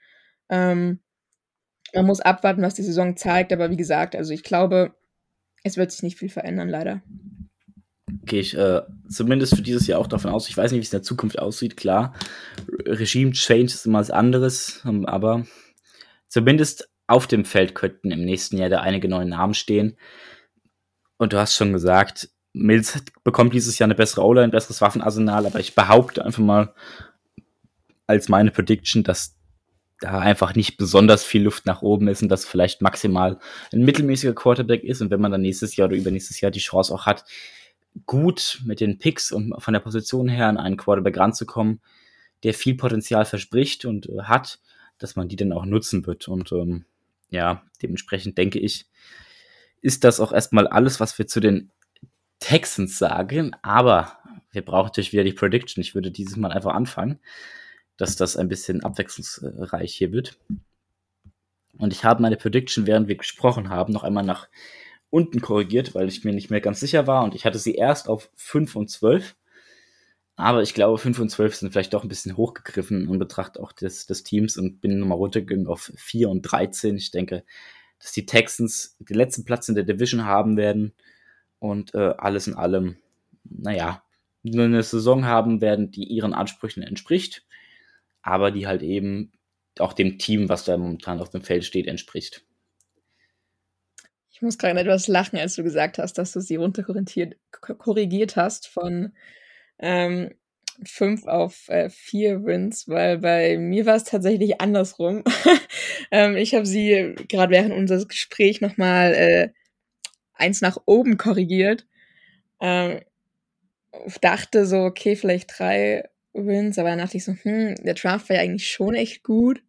Ähm, man muss abwarten, was die Saison zeigt. Aber wie gesagt, also ich glaube, es wird sich nicht viel verändern, leider. Gehe ich äh, zumindest für dieses Jahr auch davon aus. Ich weiß nicht, wie es in der Zukunft aussieht, klar. Regime-Change ist immer was anderes, ähm, aber zumindest auf dem Feld könnten im nächsten Jahr da einige neue Namen stehen. Und du hast schon gesagt, Mills bekommt dieses Jahr eine bessere O-Line, ein besseres Waffenarsenal, aber ich behaupte einfach mal, als meine Prediction, dass da einfach nicht besonders viel Luft nach oben ist und dass vielleicht maximal ein mittelmäßiger Quarterback ist und wenn man dann nächstes Jahr oder übernächstes Jahr die Chance auch hat, gut mit den Picks und von der Position her an einen Quarterback ranzukommen, der viel Potenzial verspricht und äh, hat, dass man die dann auch nutzen wird. Und ähm, ja, dementsprechend denke ich, ist das auch erstmal alles, was wir zu den Texans sagen. Aber wir brauchen natürlich wieder die Prediction. Ich würde dieses Mal einfach anfangen dass das ein bisschen abwechslungsreich hier wird. Und ich habe meine Prediction, während wir gesprochen haben, noch einmal nach unten korrigiert, weil ich mir nicht mehr ganz sicher war. Und ich hatte sie erst auf 5 und 12. Aber ich glaube, 5 und 12 sind vielleicht doch ein bisschen hochgegriffen in Betracht auch des, des Teams und bin nochmal runtergegangen auf 4 und 13. Ich denke, dass die Texans den letzten Platz in der Division haben werden und äh, alles in allem, naja, eine Saison haben werden, die ihren Ansprüchen entspricht aber die halt eben auch dem Team, was da momentan auf dem Feld steht, entspricht. Ich muss gerade etwas lachen, als du gesagt hast, dass du sie runterkorrigiert hast von ähm, fünf auf äh, vier Wins, weil bei mir war es tatsächlich andersrum. ähm, ich habe sie gerade während unseres Gesprächs nochmal äh, eins nach oben korrigiert. Ähm, dachte so, okay, vielleicht drei Wins, aber dann dachte ich so, hm, der Draft war ja eigentlich schon echt gut.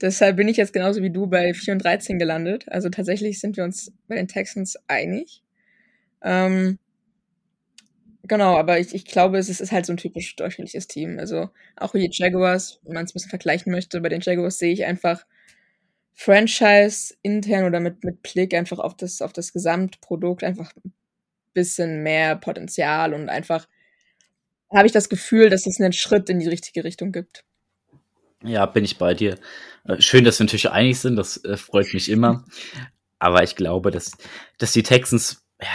Deshalb bin ich jetzt genauso wie du bei 4 und 13 gelandet. Also tatsächlich sind wir uns bei den Texans einig. Ähm, genau, aber ich, ich glaube, es ist, ist halt so ein typisch durchschnittliches Team. Also auch wie die Jaguars, wenn man es ein bisschen vergleichen möchte, bei den Jaguars sehe ich einfach Franchise intern oder mit, mit Blick einfach auf das, auf das Gesamtprodukt einfach ein bisschen mehr Potenzial und einfach habe ich das Gefühl, dass es einen Schritt in die richtige Richtung gibt. Ja, bin ich bei dir. Äh, schön, dass wir natürlich einig sind, das äh, freut mich immer. Aber ich glaube, dass, dass die Texans, ja,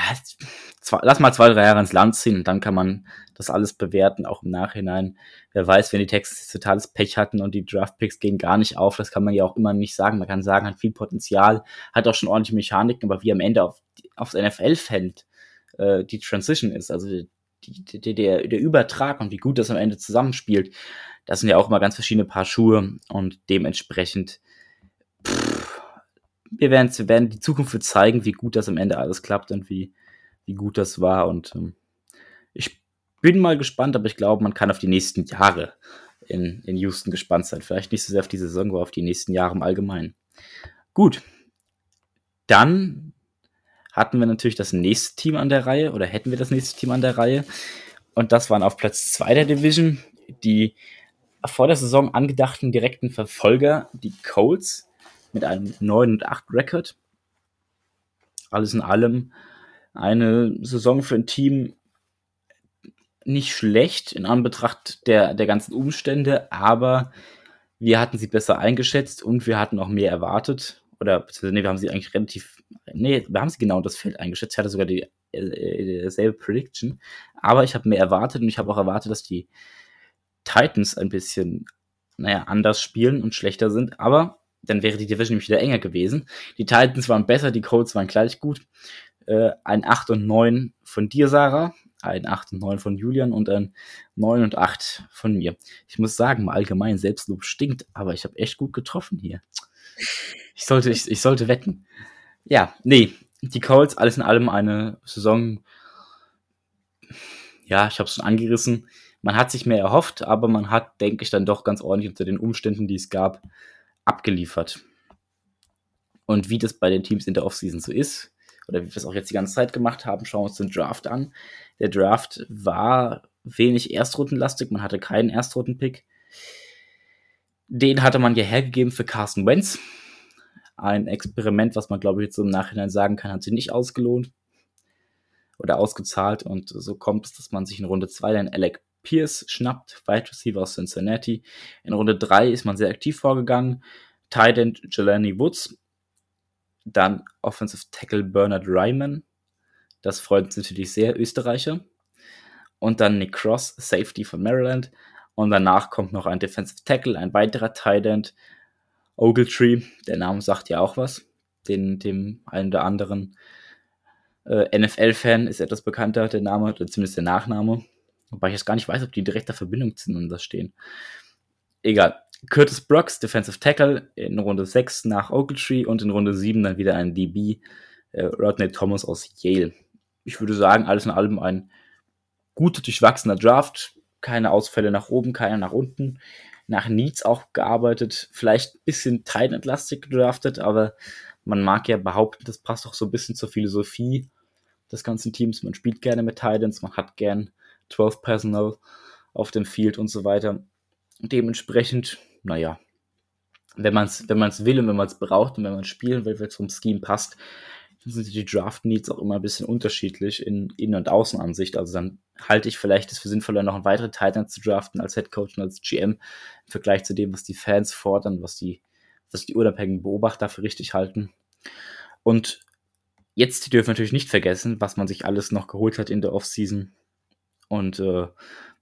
zwei, lass mal zwei, drei Jahre ins Land ziehen und dann kann man das alles bewerten, auch im Nachhinein. Wer weiß, wenn die Texans totales Pech hatten und die Draftpicks gehen gar nicht auf, das kann man ja auch immer nicht sagen. Man kann sagen, hat viel Potenzial, hat auch schon ordentliche Mechaniken, aber wie am Ende auf, aufs NFL-Feld äh, die Transition ist, also die, die, der, der Übertrag und wie gut das am Ende zusammenspielt, das sind ja auch mal ganz verschiedene Paar Schuhe und dementsprechend, pff, wir, werden, wir werden die Zukunft zeigen, wie gut das am Ende alles klappt und wie, wie gut das war und ähm, ich bin mal gespannt, aber ich glaube, man kann auf die nächsten Jahre in, in Houston gespannt sein. Vielleicht nicht so sehr auf die Saison, aber auf die nächsten Jahre im Allgemeinen. Gut. Dann hatten wir natürlich das nächste Team an der Reihe oder hätten wir das nächste Team an der Reihe. Und das waren auf Platz 2 der Division die vor der Saison angedachten direkten Verfolger, die Colts, mit einem 9 und 8 Rekord. Alles in allem eine Saison für ein Team nicht schlecht in Anbetracht der, der ganzen Umstände, aber wir hatten sie besser eingeschätzt und wir hatten auch mehr erwartet. Oder nee, wir haben sie eigentlich relativ nee, wir haben sie genau das Feld eingeschätzt. Ich hatte sogar die, äh, dieselbe Prediction. Aber ich habe mehr erwartet und ich habe auch erwartet, dass die Titans ein bisschen, naja, anders spielen und schlechter sind. Aber dann wäre die Division nämlich wieder enger gewesen. Die Titans waren besser, die Colts waren gleich gut. Äh, ein 8 und 9 von dir, Sarah. Ein 8 und 9 von Julian und ein 9 und 8 von mir. Ich muss sagen, mal allgemein, Selbstlob stinkt, aber ich habe echt gut getroffen hier. Ich sollte, ich, ich sollte wetten. Ja, nee, die Colts, alles in allem eine Saison, ja, ich habe es schon angerissen. Man hat sich mehr erhofft, aber man hat, denke ich, dann doch ganz ordentlich unter den Umständen, die es gab, abgeliefert. Und wie das bei den Teams in der Offseason so ist, oder wie wir es auch jetzt die ganze Zeit gemacht haben, schauen wir uns den Draft an. Der Draft war wenig Erstrundenlastig, man hatte keinen Erstrundenpick. Den hatte man ja hergegeben für Carson Wentz ein Experiment, was man, glaube ich, jetzt im Nachhinein sagen kann, hat sich nicht ausgelohnt oder ausgezahlt. Und so kommt es, dass man sich in Runde 2 dann Alec Pierce schnappt, Wide Receiver aus Cincinnati. In Runde 3 ist man sehr aktiv vorgegangen. Tight End Jelani Woods. Dann Offensive Tackle Bernard Ryman. Das freut uns natürlich sehr, Österreicher. Und dann Nick Cross, Safety von Maryland. Und danach kommt noch ein Defensive Tackle, ein weiterer Tight End, Ogletree, der Name sagt ja auch was. Den, dem einen oder anderen äh, NFL-Fan ist etwas bekannter, der Name, oder zumindest der Nachname. Wobei ich jetzt gar nicht weiß, ob die in direkter Verbindung zueinander stehen. egal. Curtis Brooks, Defensive Tackle, in Runde 6 nach Ogletree und in Runde 7 dann wieder ein DB, äh, Rodney Thomas aus Yale. Ich würde sagen, alles in allem ein guter, durchwachsener Draft. Keine Ausfälle nach oben, keine nach unten. Nach Needs auch gearbeitet. Vielleicht ein bisschen Titan-entlastig gedraftet, aber man mag ja behaupten, das passt auch so ein bisschen zur Philosophie des ganzen Teams. Man spielt gerne mit Titans, man hat gern 12 Personal auf dem Field und so weiter. Dementsprechend, naja, wenn man es wenn man's will und wenn man es braucht und wenn man spielen will, wenn es zum Scheme passt, sind die Draft Needs auch immer ein bisschen unterschiedlich in Innen- und Außenansicht. Also dann halte ich vielleicht es für sinnvoller, noch einen weiteren Titan zu draften als Head Coach und als GM im Vergleich zu dem, was die Fans fordern, was die, was die unabhängigen Beobachter für richtig halten. Und jetzt dürfen wir natürlich nicht vergessen, was man sich alles noch geholt hat in der Offseason und äh,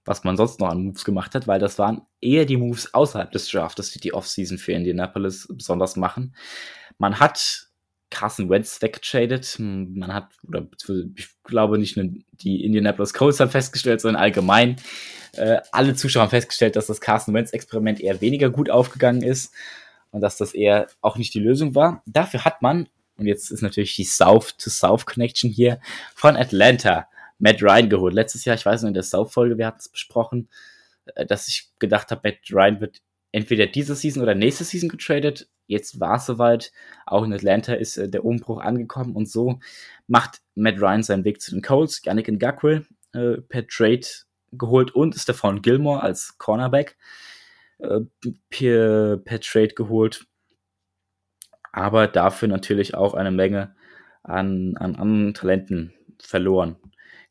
was man sonst noch an Moves gemacht hat, weil das waren eher die Moves außerhalb des Drafts, die die Offseason für Indianapolis besonders machen. Man hat Carson Wentz weggetradet. Man hat, oder ich glaube nicht nur die Indianapolis Colts haben festgestellt, sondern allgemein äh, alle Zuschauer haben festgestellt, dass das Carson Wentz-Experiment eher weniger gut aufgegangen ist und dass das eher auch nicht die Lösung war. Dafür hat man, und jetzt ist natürlich die South-to-South-Connection hier, von Atlanta Matt Ryan geholt. Letztes Jahr, ich weiß noch, in der South-Folge, wir hatten es besprochen, äh, dass ich gedacht habe, Matt Ryan wird entweder diese Season oder nächste Season getradet. Jetzt war es soweit. Auch in Atlanta ist äh, der Umbruch angekommen und so macht Matt Ryan seinen Weg zu den Colts. Yannick Ngakwe äh, per Trade geholt und Stephon Gilmore als Cornerback äh, per, per Trade geholt. Aber dafür natürlich auch eine Menge an, an anderen Talenten verloren.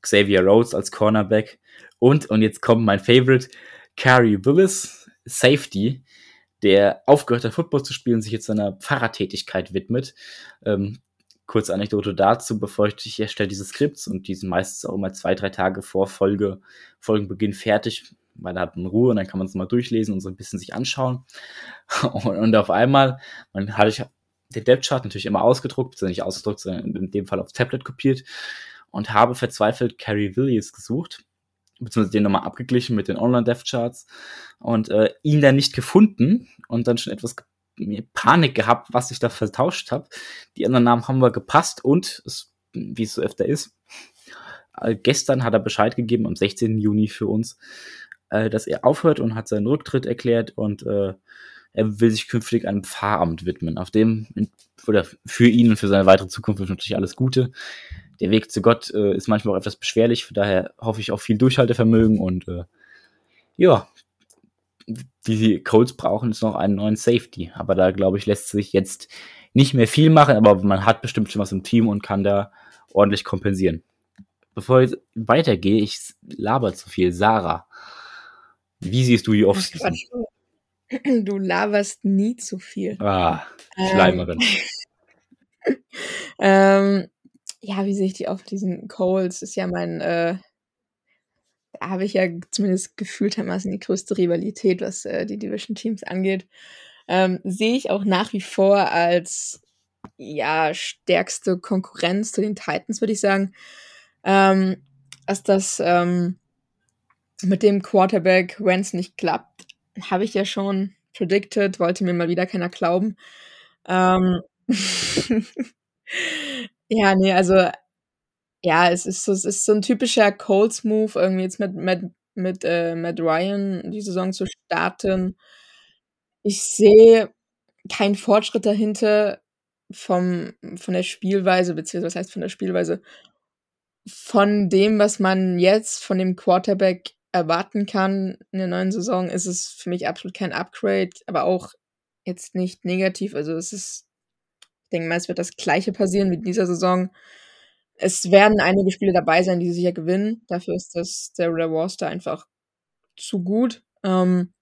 Xavier Rhodes als Cornerback und, und jetzt kommt mein Favorite, Carrie Willis, Safety, der aufgehört hat, Football zu spielen, sich jetzt seiner Pfarrertätigkeit widmet. Ähm, kurze Anekdote dazu, bevor ich, ich erstelle diese Skripts und die sind meistens auch immer zwei, drei Tage vor Folge, Folgenbeginn fertig, weil da hat man Ruhe und dann kann man es mal durchlesen und so ein bisschen sich anschauen. Und, und auf einmal, man hatte ich den Depth-Chart natürlich immer ausgedruckt, also nicht ausgedruckt, sondern in dem Fall aufs Tablet kopiert und habe verzweifelt Carrie Williams gesucht beziehungsweise den nochmal abgeglichen mit den Online-Dev-Charts und äh, ihn dann nicht gefunden und dann schon etwas Panik gehabt, was ich da vertauscht habe. Die anderen Namen haben wir gepasst und, wie es so öfter ist, äh, gestern hat er Bescheid gegeben, am 16. Juni für uns, äh, dass er aufhört und hat seinen Rücktritt erklärt und äh, er will sich künftig einem Pfarramt widmen, auf dem oder für ihn und für seine weitere Zukunft natürlich alles Gute der Weg zu Gott äh, ist manchmal auch etwas beschwerlich, von daher hoffe ich auf viel Durchhaltevermögen und äh, ja, die Colts brauchen jetzt noch einen neuen Safety, aber da glaube ich, lässt sich jetzt nicht mehr viel machen, aber man hat bestimmt schon was im Team und kann da ordentlich kompensieren. Bevor ich weitergehe, ich laber zu viel. Sarah, wie siehst du die Offseason? Du laberst nie zu viel. Ah, Schleimerin. Ähm, ähm, ja, wie sehe ich die auf diesen Coles? Ist ja mein, äh, da habe ich ja zumindest gefühltermaßen die größte Rivalität, was äh, die Division-Teams angeht. Ähm, sehe ich auch nach wie vor als ja stärkste Konkurrenz zu den Titans, würde ich sagen. Ähm, dass das ähm, mit dem Quarterback Wentz nicht klappt, habe ich ja schon predicted, wollte mir mal wieder keiner glauben. Ähm, Ja, ne, also ja, es ist so es ist so 'n typischer Colts-Move, irgendwie jetzt mit mit mit, äh, Matt Ryan die Saison zu starten. Ich sehe keinen Fortschritt dahinter vom von der Spielweise, beziehungsweise was heißt von der Spielweise? Von dem, was man jetzt von dem Quarterback erwarten kann in der neuen Saison, ist es für mich absolut kein Upgrade, aber auch jetzt nicht negativ. Also, es ist denke mal, es wird das Gleiche passieren wie dieser Saison. Es werden einige Spiele dabei sein, die sicher gewinnen. Dafür ist das der Roster einfach zu gut. Ähm,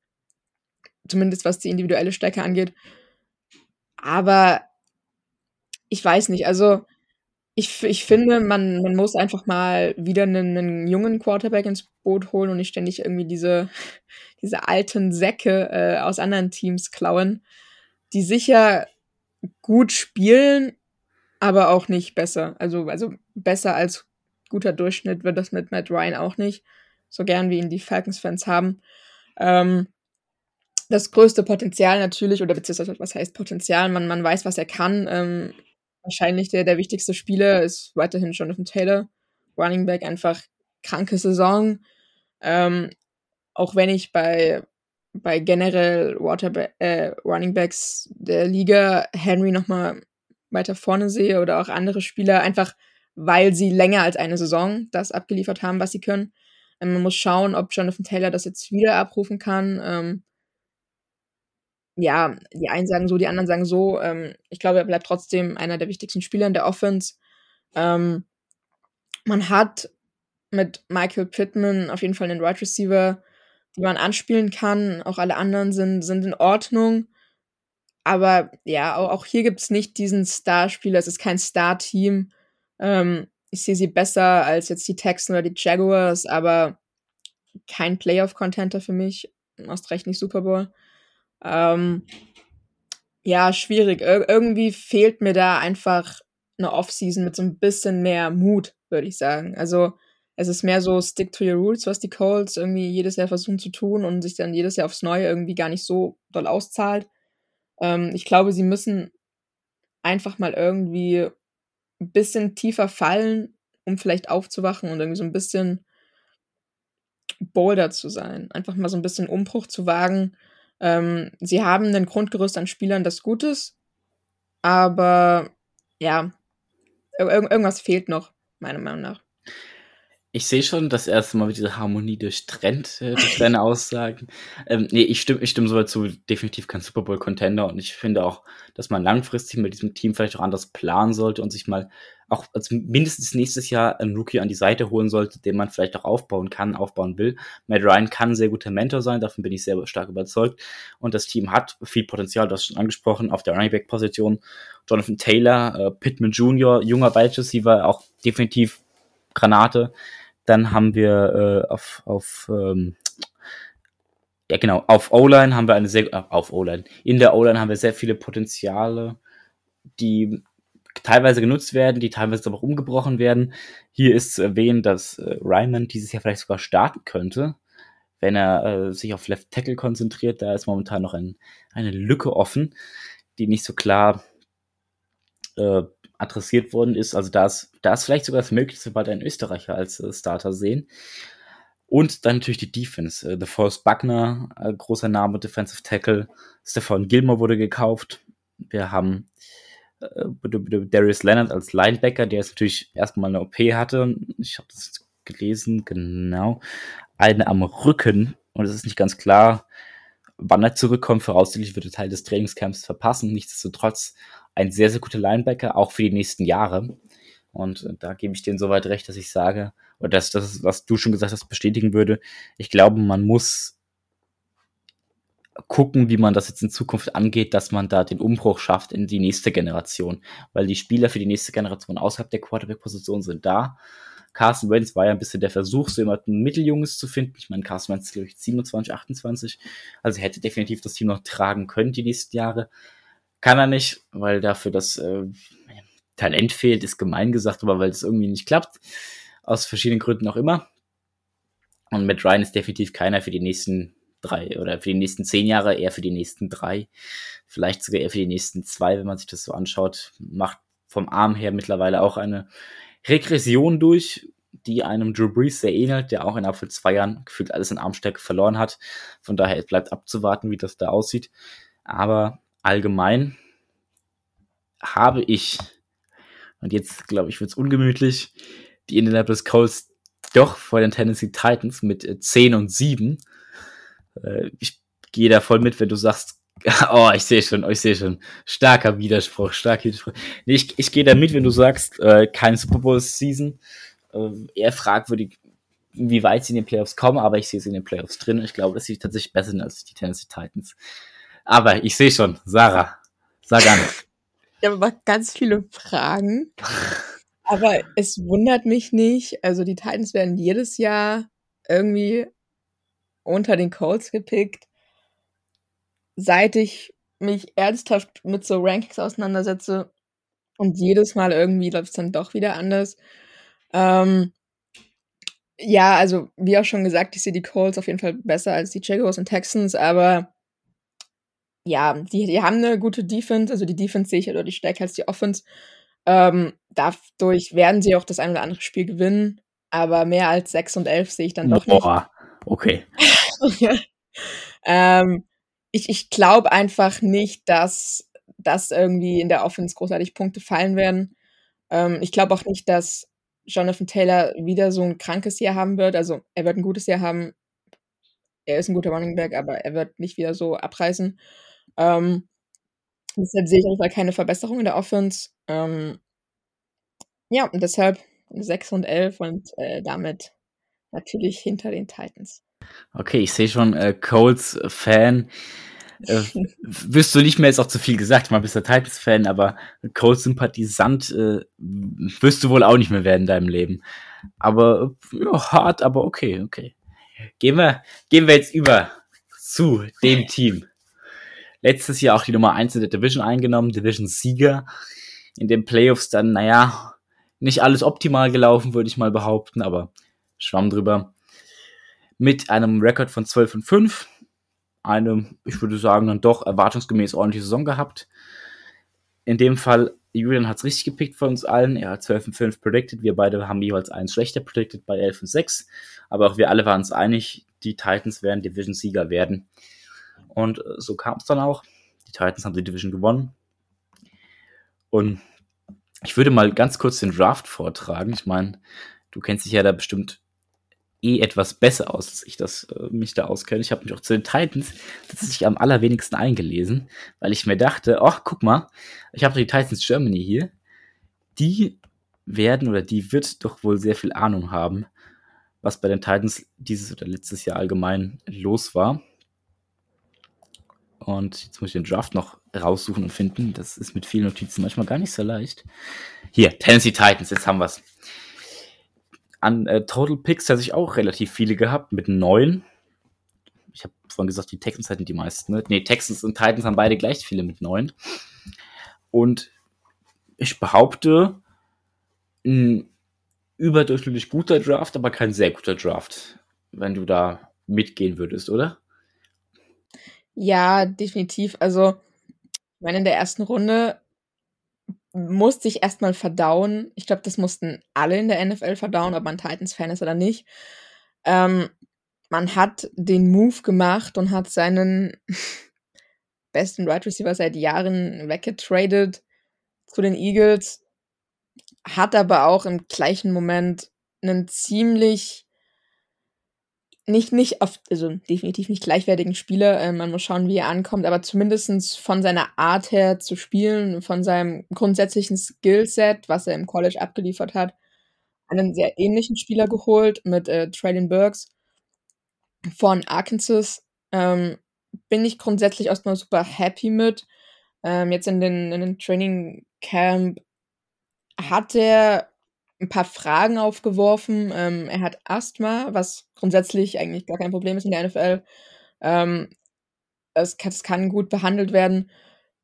zumindest was die individuelle Stärke angeht. Aber ich weiß nicht, also ich, ich finde, man, man muss einfach mal wieder einen, einen jungen Quarterback ins Boot holen und nicht ständig irgendwie diese, diese alten Säcke äh, aus anderen Teams klauen, die sicher gut spielen, aber auch nicht besser. Also, also besser als guter Durchschnitt wird das mit Matt Ryan auch nicht. So gern wie ihn die Falcons-Fans haben. Ähm, das größte Potenzial natürlich, oder beziehungsweise was heißt Potenzial? Man, man weiß, was er kann. Ähm, wahrscheinlich der, der wichtigste Spieler ist weiterhin Jonathan Taylor. Running Back einfach kranke Saison. Ähm, auch wenn ich bei, bei generell Water, äh, Running Backs der Liga Henry nochmal weiter vorne sehe oder auch andere Spieler, einfach weil sie länger als eine Saison das abgeliefert haben, was sie können. Ähm, man muss schauen, ob Jonathan Taylor das jetzt wieder abrufen kann. Ähm, ja, die einen sagen so, die anderen sagen so. Ähm, ich glaube, er bleibt trotzdem einer der wichtigsten Spieler in der Offense. Ähm, man hat mit Michael Pittman auf jeden Fall einen Wide right Receiver, die man anspielen kann. Auch alle anderen sind, sind in Ordnung. Aber ja, auch, hier gibt es nicht diesen Starspieler. Es ist kein Star-Team. Ähm, ich sehe sie besser als jetzt die Texans oder die Jaguars, aber kein Playoff-Contenter für mich. Erst recht nicht Super Bowl. Ähm, ja, schwierig. Ir irgendwie fehlt mir da einfach eine Offseason mit so ein bisschen mehr Mut, würde ich sagen. Also es ist mehr so Stick to your roots, was die Colts irgendwie jedes Jahr versuchen zu tun und sich dann jedes Jahr aufs Neue irgendwie gar nicht so doll auszahlt. Ähm, ich glaube, sie müssen einfach mal irgendwie ein bisschen tiefer fallen, um vielleicht aufzuwachen und irgendwie so ein bisschen bolder zu sein. Einfach mal so ein bisschen Umbruch zu wagen. Ähm, sie haben ein Grundgerüst an Spielern, das gut ist, aber ja, ir irgendwas fehlt noch, meiner Meinung nach. Ich sehe schon das erste Mal, wie diese Harmonie durchtrennt äh, durch deine Aussagen. Ähm, nee, ich stimme, ich stimme soweit zu, definitiv kein Super Bowl-Contender und ich finde auch, dass man langfristig mit diesem Team vielleicht auch anders planen sollte und sich mal auch also mindestens nächstes Jahr einen Rookie an die Seite holen sollte, den man vielleicht auch aufbauen kann, aufbauen will. Matt Ryan kann ein sehr guter Mentor sein, davon bin ich sehr stark überzeugt. Und das Team hat viel Potenzial, das schon angesprochen, auf der Running Back Position. Jonathan Taylor, äh, Pittman Jr., junger Wide Receiver, auch definitiv Granate. Dann haben wir äh, auf, auf ähm, ja genau, auf O-Line haben wir eine sehr, äh, auf O-Line, in der O-Line haben wir sehr viele Potenziale, die teilweise genutzt werden, die teilweise aber auch umgebrochen werden. Hier ist zu erwähnen, dass äh, Ryman dieses Jahr vielleicht sogar starten könnte, wenn er äh, sich auf Left Tackle konzentriert. Da ist momentan noch ein, eine Lücke offen, die nicht so klar äh, adressiert worden ist. Also da ist, da ist vielleicht sogar das Möglichste, bald einen Österreicher als äh, Starter sehen. Und dann natürlich die Defense. Äh, The Force Buckner, äh, großer Name, Defensive Tackle. Stefan Gilmore wurde gekauft. Wir haben äh, Darius Leonard als Linebacker, der jetzt natürlich erstmal eine OP hatte. Ich habe das gelesen, genau. Eine am Rücken. Und es ist nicht ganz klar, wann er zurückkommt. Voraussichtlich wird er Teil des Trainingscamps verpassen. Nichtsdestotrotz ein sehr, sehr guter Linebacker, auch für die nächsten Jahre. Und äh, da gebe ich denen soweit recht, dass ich sage, oder dass das, was du schon gesagt hast, bestätigen würde. Ich glaube, man muss gucken, wie man das jetzt in Zukunft angeht, dass man da den Umbruch schafft in die nächste Generation. Weil die Spieler für die nächste Generation außerhalb der Quarterback-Position sind da. Carson Wentz war ja ein bisschen der Versuch, so jemanden Mitteljunges zu finden. Ich meine, Carson Wentz ist, glaube ich, 27, 28. Also hätte definitiv das Team noch tragen können die nächsten Jahre. Kann er nicht, weil dafür das äh, Talent fehlt, ist gemein gesagt, aber weil es irgendwie nicht klappt. Aus verschiedenen Gründen auch immer. Und Matt Ryan ist definitiv keiner für die nächsten drei oder für die nächsten zehn Jahre, eher für die nächsten drei. Vielleicht sogar eher für die nächsten zwei, wenn man sich das so anschaut. Macht vom Arm her mittlerweile auch eine Regression durch, die einem Drew Brees sehr ähnelt, der auch in Apfel zwei Jahren gefühlt alles in Armstärke verloren hat. Von daher, bleibt abzuwarten, wie das da aussieht. Aber allgemein habe ich, und jetzt glaube ich, wird es ungemütlich, die Indianapolis Colts doch vor den Tennessee Titans mit 10 äh, und 7. Äh, ich gehe da voll mit, wenn du sagst, oh, ich sehe schon, ich sehe schon, starker Widerspruch, starker Widerspruch. Ich, ich gehe da mit, wenn du sagst, äh, keine Super Bowl Season, äh, eher fragwürdig, wie weit sie in den Playoffs kommen, aber ich sehe sie in den Playoffs drin. Ich glaube, dass sie tatsächlich besser sind als die Tennessee Titans. Aber ich sehe schon, Sarah, sag an. Ich habe aber ganz viele Fragen. Aber es wundert mich nicht. Also die Titans werden jedes Jahr irgendwie unter den Colts gepickt. Seit ich mich ernsthaft mit so Rankings auseinandersetze und jedes Mal irgendwie läuft es dann doch wieder anders. Ähm, ja, also wie auch schon gesagt, ich sehe die Colts auf jeden Fall besser als die Jaguars und Texans, aber ja, die, die haben eine gute Defense, also die Defense sehe ich ja deutlich stärker als die Offense. Ähm, dadurch werden sie auch das ein oder andere Spiel gewinnen, aber mehr als 6 und 11 sehe ich dann doch Boah, nicht. okay. ähm, ich ich glaube einfach nicht, dass, dass irgendwie in der Offense großartig Punkte fallen werden. Ähm, ich glaube auch nicht, dass Jonathan Taylor wieder so ein krankes Jahr haben wird. Also, er wird ein gutes Jahr haben. Er ist ein guter Running Back, aber er wird nicht wieder so abreißen. Ähm, deshalb sehe ich auf keine Verbesserung in der Offense. Ähm, ja, und deshalb 6 und 11 und äh, damit natürlich hinter den Titans. Okay, ich sehe schon, äh, Colts-Fan. Äh, wirst du nicht mehr jetzt auch zu viel gesagt, mal bist du Titans-Fan, aber Colts-Sympathisant äh, wirst du wohl auch nicht mehr werden in deinem Leben. Aber ja, hart, aber okay, okay. Gehen wir, gehen wir jetzt über zu dem Team, letztes Jahr auch die Nummer 1 in der Division eingenommen, Division-Sieger. In den Playoffs dann, naja, nicht alles optimal gelaufen, würde ich mal behaupten, aber schwamm drüber. Mit einem Rekord von 12 und 5. Eine, ich würde sagen, dann doch erwartungsgemäß ordentliche Saison gehabt. In dem Fall, Julian hat es richtig gepickt von uns allen. Er hat 12 und 5 predicted. Wir beide haben jeweils eins schlechter predicted bei 11 und 6. Aber auch wir alle waren uns einig, die Titans werden Division-Sieger werden. Und äh, so kam es dann auch. Die Titans haben die Division gewonnen. Und ich würde mal ganz kurz den Draft vortragen. Ich meine, du kennst dich ja da bestimmt eh etwas besser aus, als ich das äh, mich da auskenne. Ich habe mich auch zu den Titans tatsächlich am allerwenigsten eingelesen, weil ich mir dachte, ach, guck mal, ich habe die Titans Germany hier. Die werden oder die wird doch wohl sehr viel Ahnung haben, was bei den Titans dieses oder letztes Jahr allgemein los war. Und jetzt muss ich den Draft noch raussuchen und finden. Das ist mit vielen Notizen manchmal gar nicht so leicht. Hier, Tennessee Titans, jetzt haben wir es. An äh, Total Picks hatte ich auch relativ viele gehabt, mit neun. Ich habe vorhin gesagt, die Texans hatten die meisten. Ne? Nee, Texans und Titans haben beide gleich viele mit neun. Und ich behaupte, ein überdurchschnittlich guter Draft, aber kein sehr guter Draft, wenn du da mitgehen würdest, oder? Ja, definitiv. Also, ich meine, in der ersten Runde musste ich erstmal verdauen. Ich glaube, das mussten alle in der NFL verdauen, ob man Titans-Fan ist oder nicht. Ähm, man hat den Move gemacht und hat seinen besten Wide right Receiver seit Jahren weggetradet zu den Eagles, hat aber auch im gleichen Moment einen ziemlich nicht, nicht auf, also definitiv nicht gleichwertigen Spieler. Äh, man muss schauen, wie er ankommt, aber zumindestens von seiner Art her zu spielen, von seinem grundsätzlichen Skillset, was er im College abgeliefert hat, einen sehr ähnlichen Spieler geholt mit äh, Traylon Burks von Arkansas. Ähm, bin ich grundsätzlich erstmal super happy mit. Ähm, jetzt in den, in den Training Camp hat er ein paar Fragen aufgeworfen. Ähm, er hat Asthma, was grundsätzlich eigentlich gar kein Problem ist in der NFL. Ähm, es, das kann gut behandelt werden.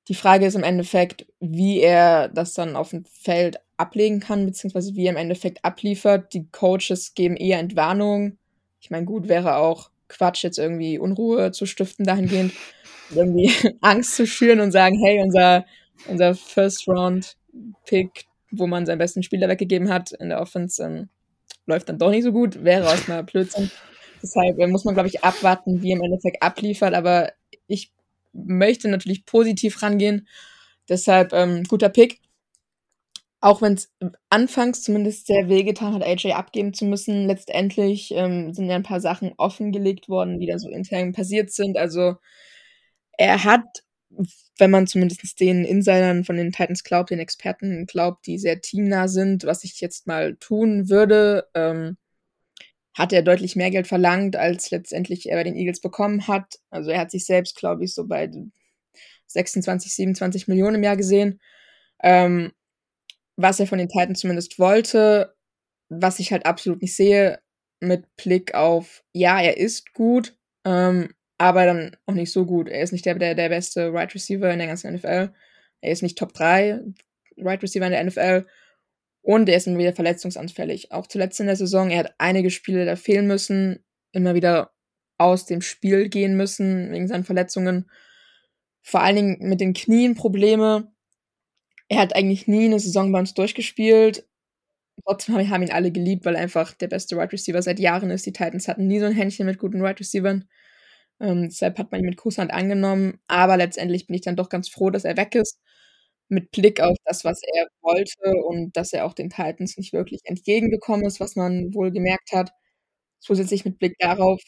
Die Frage ist im Endeffekt, wie er das dann auf dem Feld ablegen kann, beziehungsweise wie er im Endeffekt abliefert. Die Coaches geben eher Entwarnung. Ich meine, gut wäre auch Quatsch, jetzt irgendwie Unruhe zu stiften dahingehend, irgendwie Angst zu schüren und sagen, hey, unser, unser First-Round-Pick, wo man seinen besten Spieler weggegeben hat in der Offense, ähm, läuft dann doch nicht so gut, wäre erstmal Blödsinn. Deshalb äh, muss man, glaube ich, abwarten, wie er im Endeffekt abliefert, aber ich möchte natürlich positiv rangehen. Deshalb ähm, guter Pick. Auch wenn es anfangs zumindest sehr wehgetan hat, AJ abgeben zu müssen, letztendlich ähm, sind ja ein paar Sachen offengelegt worden, die da so intern passiert sind. Also er hat wenn man zumindest den Insidern von den Titans glaubt, den Experten glaubt, die sehr teamnah sind, was ich jetzt mal tun würde, ähm, hat er deutlich mehr Geld verlangt, als letztendlich er bei den Eagles bekommen hat. Also er hat sich selbst, glaube ich, so bei 26, 27 Millionen im Jahr gesehen. Ähm, was er von den Titans zumindest wollte, was ich halt absolut nicht sehe, mit Blick auf, ja, er ist gut, ähm, aber dann auch nicht so gut. Er ist nicht der, der, der beste Right Receiver in der ganzen NFL. Er ist nicht Top 3 Right Receiver in der NFL. Und er ist immer wieder verletzungsanfällig. Auch zuletzt in der Saison, er hat einige Spiele da fehlen müssen, immer wieder aus dem Spiel gehen müssen wegen seinen Verletzungen. vor allen Dingen mit den Knien Probleme. Er hat eigentlich nie eine Saison bei uns durchgespielt. Trotzdem haben ihn alle geliebt, weil er einfach der beste Wide Receiver seit Jahren ist. Die Titans hatten nie so ein Händchen mit guten Wide Receivern. Ähm, deshalb hat man ihn mit Kusshand angenommen. Aber letztendlich bin ich dann doch ganz froh, dass er weg ist. Mit Blick auf das, was er wollte und dass er auch den Titans nicht wirklich entgegengekommen ist, was man wohl gemerkt hat. Zusätzlich mit Blick darauf,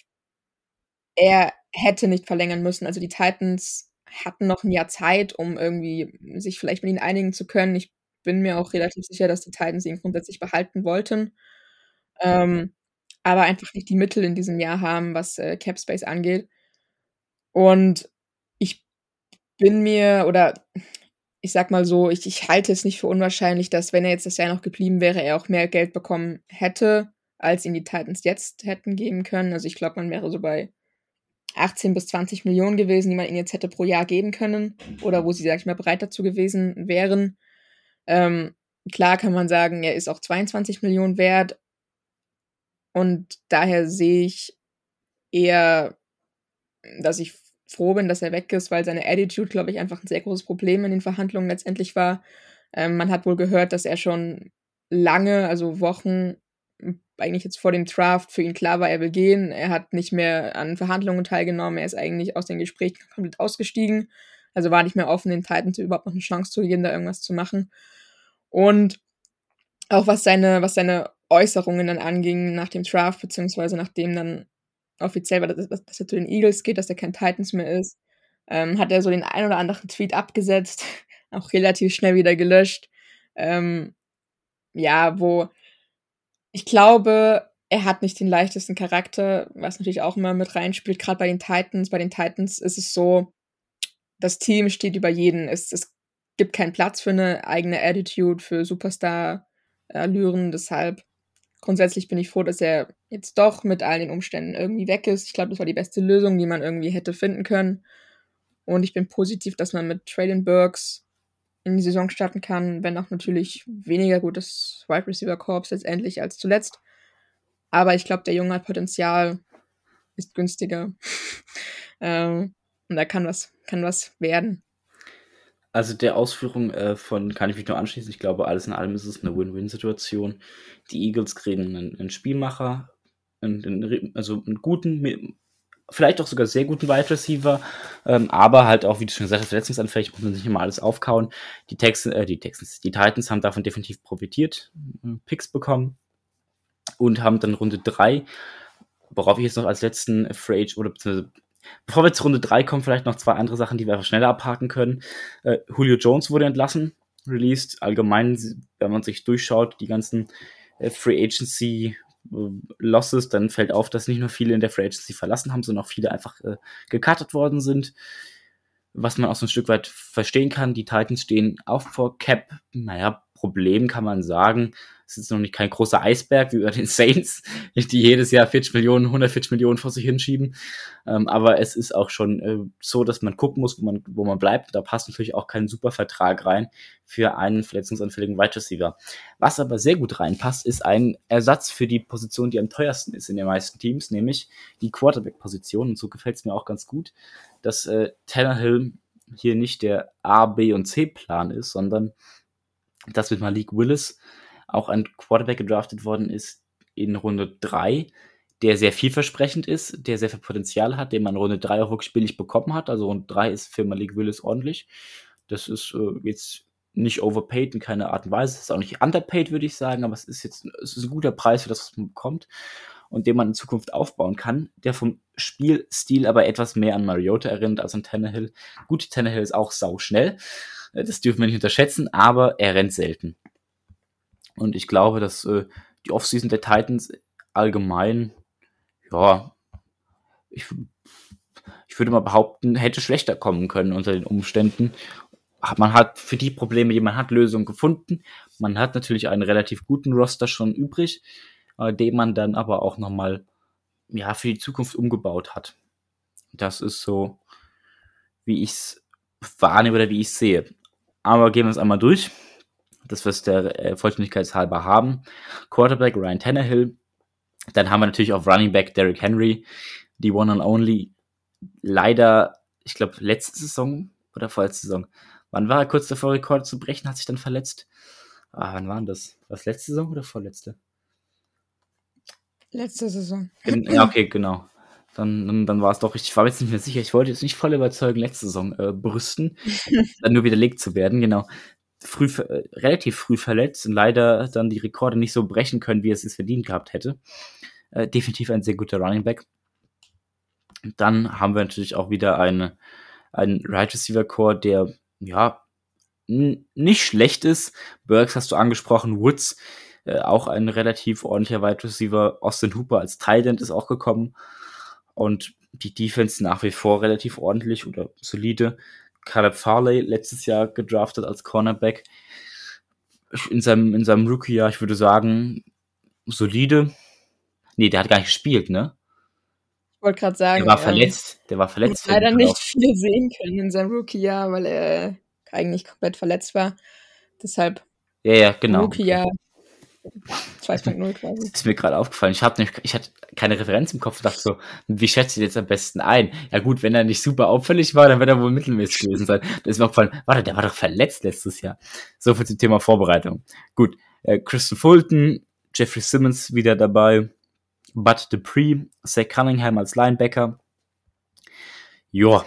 er hätte nicht verlängern müssen. Also die Titans hatten noch ein Jahr Zeit, um irgendwie sich vielleicht mit ihm einigen zu können. Ich bin mir auch relativ sicher, dass die Titans ihn grundsätzlich behalten wollten. Ähm, aber einfach nicht die Mittel in diesem Jahr haben, was äh, Cap Space angeht. Und ich bin mir, oder ich sag mal so, ich, ich halte es nicht für unwahrscheinlich, dass wenn er jetzt das Jahr noch geblieben wäre, er auch mehr Geld bekommen hätte, als ihn die Titans jetzt hätten geben können. Also ich glaube, man wäre so bei 18 bis 20 Millionen gewesen, die man ihnen jetzt hätte pro Jahr geben können oder wo sie, sag ich mal, bereit dazu gewesen wären. Ähm, klar kann man sagen, er ist auch 22 Millionen wert und daher sehe ich eher, dass ich froh bin, dass er weg ist, weil seine Attitude, glaube ich, einfach ein sehr großes Problem in den Verhandlungen letztendlich war. Ähm, man hat wohl gehört, dass er schon lange, also Wochen eigentlich jetzt vor dem Draft für ihn klar war, er will gehen. Er hat nicht mehr an Verhandlungen teilgenommen. Er ist eigentlich aus den Gesprächen komplett ausgestiegen. Also war nicht mehr offen, den Titans überhaupt noch eine Chance zu geben, da irgendwas zu machen. Und auch was seine, was seine Äußerungen dann anging nach dem Draft, beziehungsweise nachdem dann offiziell war, dass, dass er zu den Eagles geht, dass er kein Titans mehr ist, ähm, hat er so den ein oder anderen Tweet abgesetzt, auch relativ schnell wieder gelöscht. Ähm, ja, wo ich glaube, er hat nicht den leichtesten Charakter, was natürlich auch immer mit reinspielt. Gerade bei den Titans. Bei den Titans ist es so, das Team steht über jeden. Es, es gibt keinen Platz für eine eigene Attitude, für Superstar-Allüren. Deshalb grundsätzlich bin ich froh, dass er jetzt doch mit all den Umständen irgendwie weg ist. Ich glaube, das war die beste Lösung, die man irgendwie hätte finden können. Und ich bin positiv, dass man mit Traylon Burks in die Saison starten kann, wenn auch natürlich weniger gutes Wide Receiver Corps letztendlich als zuletzt. Aber ich glaube, der Junge hat Potenzial, ist günstiger. ähm, und da kann was, kann was werden. Also der Ausführung äh, von kann ich mich nur anschließen. Ich glaube, alles in allem ist es eine Win-Win-Situation. Die Eagles kriegen einen, einen Spielmacher, einen, einen, also einen guten, vielleicht auch sogar sehr guten Wide Receiver, ähm, aber halt auch, wie du schon gesagt hast, verletzungsanfällig, muss man sich immer alles aufkauen. Die Texans, äh, die Texans, die Titans haben davon definitiv profitiert, äh, Picks bekommen und haben dann Runde 3, worauf ich jetzt noch als letzten Free Agent oder beziehungsweise Bevor wir zu Runde 3 kommen, vielleicht noch zwei andere Sachen, die wir einfach schneller abhaken können. Äh, Julio Jones wurde entlassen, released. Allgemein, wenn man sich durchschaut, die ganzen äh, Free Agency Losses, dann fällt auf, dass nicht nur viele in der Free Agency verlassen haben, sondern auch viele einfach äh, gecuttet worden sind. Was man auch so ein Stück weit verstehen kann. Die Titans stehen auch vor Cap. Naja, Problem kann man sagen. Es ist noch nicht kein großer Eisberg wie bei den Saints, die jedes Jahr 40 Millionen, 140 Millionen vor sich hinschieben. Ähm, aber es ist auch schon äh, so, dass man gucken muss, wo man, wo man bleibt. Da passt natürlich auch kein super Vertrag rein für einen verletzungsanfälligen Wide Receiver. Was aber sehr gut reinpasst, ist ein Ersatz für die Position, die am teuersten ist in den meisten Teams, nämlich die Quarterback-Position. Und so gefällt es mir auch ganz gut, dass äh, Tannehill hier nicht der A, B und C-Plan ist, sondern dass mit Malik Willis auch ein Quarterback gedraftet worden ist in Runde 3, der sehr vielversprechend ist, der sehr viel Potenzial hat, den man Runde 3 auch wirklich billig bekommen hat. Also Runde 3 ist für Malik Willis ordentlich. Das ist äh, jetzt nicht overpaid in keiner Art und Weise. Es ist auch nicht underpaid, würde ich sagen, aber es ist jetzt es ist ein guter Preis für das, was man bekommt und den man in Zukunft aufbauen kann, der vom Spielstil aber etwas mehr an Mariota erinnert als an Tannehill. Gut, Tannehill ist auch sau schnell, das dürfen wir nicht unterschätzen, aber er rennt selten. Und ich glaube, dass äh, die Offseason der Titans allgemein, ja, ich, ich würde mal behaupten, hätte schlechter kommen können unter den Umständen. Man hat für die Probleme, die man hat, Lösungen gefunden. Man hat natürlich einen relativ guten Roster schon übrig, äh, den man dann aber auch nochmal ja, für die Zukunft umgebaut hat. Das ist so, wie ich es wahrnehme oder wie ich es sehe. Aber gehen wir es einmal durch dass wir es der äh, Vollständigkeitshalber haben. Quarterback Ryan Tannehill. Dann haben wir natürlich auf Running Back Derrick Henry, die One and Only. Leider, ich glaube, letzte Saison oder vorletzte Saison. Wann war er kurz davor, Rekord zu brechen, hat sich dann verletzt? Ah, wann war das? War das letzte Saison oder vorletzte? Letzte Saison. ja, okay, genau. Dann, dann, dann war es doch richtig. Ich war jetzt nicht mehr sicher. Ich wollte jetzt nicht voll überzeugen, letzte Saison äh, brüsten, dann nur widerlegt zu werden. Genau. Früh, äh, relativ früh verletzt und leider dann die Rekorde nicht so brechen können, wie es es verdient gehabt hätte. Äh, definitiv ein sehr guter Running Back. Dann haben wir natürlich auch wieder eine, einen Right Receiver Core, der ja nicht schlecht ist. Burks hast du angesprochen, Woods äh, auch ein relativ ordentlicher Wide Receiver. Austin Hooper als Thailand ist auch gekommen. Und die Defense nach wie vor relativ ordentlich oder solide. Caleb Farley letztes Jahr gedraftet als Cornerback. In seinem, in seinem Rookie-Jahr, ich würde sagen, solide. Nee, der hat gar nicht gespielt, ne? Ich wollte gerade sagen. Der war ähm, verletzt. Der war verletzt. leider nicht viel sehen können in seinem Rookie-Jahr, weil er eigentlich komplett verletzt war. Deshalb. Ja, ja, genau. Rookie-Jahr 2.0 quasi. Ist mir gerade aufgefallen. Ich, hab nicht, ich hatte keine Referenz im Kopf und dachte so, wie schätzt du jetzt am besten ein? Ja gut, wenn er nicht super auffällig war, dann wird er wohl mittelmäßig gewesen sein. Da ist mir aufgefallen, warte, der war doch verletzt letztes Jahr. So viel zum Thema Vorbereitung. Gut, äh, Kristen Fulton, Jeffrey Simmons wieder dabei, Bud Dupree, Zach Cunningham als Linebacker. Ja,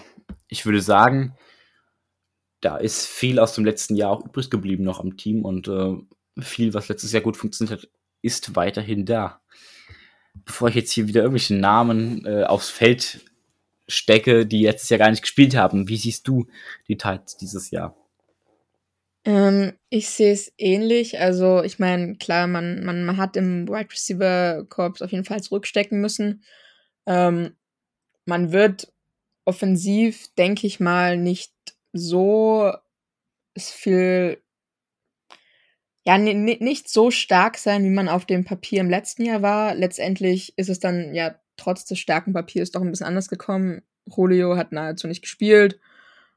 ich würde sagen, da ist viel aus dem letzten Jahr auch übrig geblieben noch am Team und äh, viel, was letztes Jahr gut funktioniert hat, ist weiterhin da. Bevor ich jetzt hier wieder irgendwelche Namen äh, aufs Feld stecke, die letztes Jahr gar nicht gespielt haben, wie siehst du die Titans dieses Jahr? Ähm, ich sehe es ähnlich. Also, ich meine, klar, man, man, man hat im Wide Receiver Korps auf jeden Fall zurückstecken müssen. Ähm, man wird offensiv, denke ich mal, nicht so viel ja, nicht so stark sein, wie man auf dem Papier im letzten Jahr war. Letztendlich ist es dann ja trotz des starken Papiers doch ein bisschen anders gekommen. Julio hat nahezu nicht gespielt.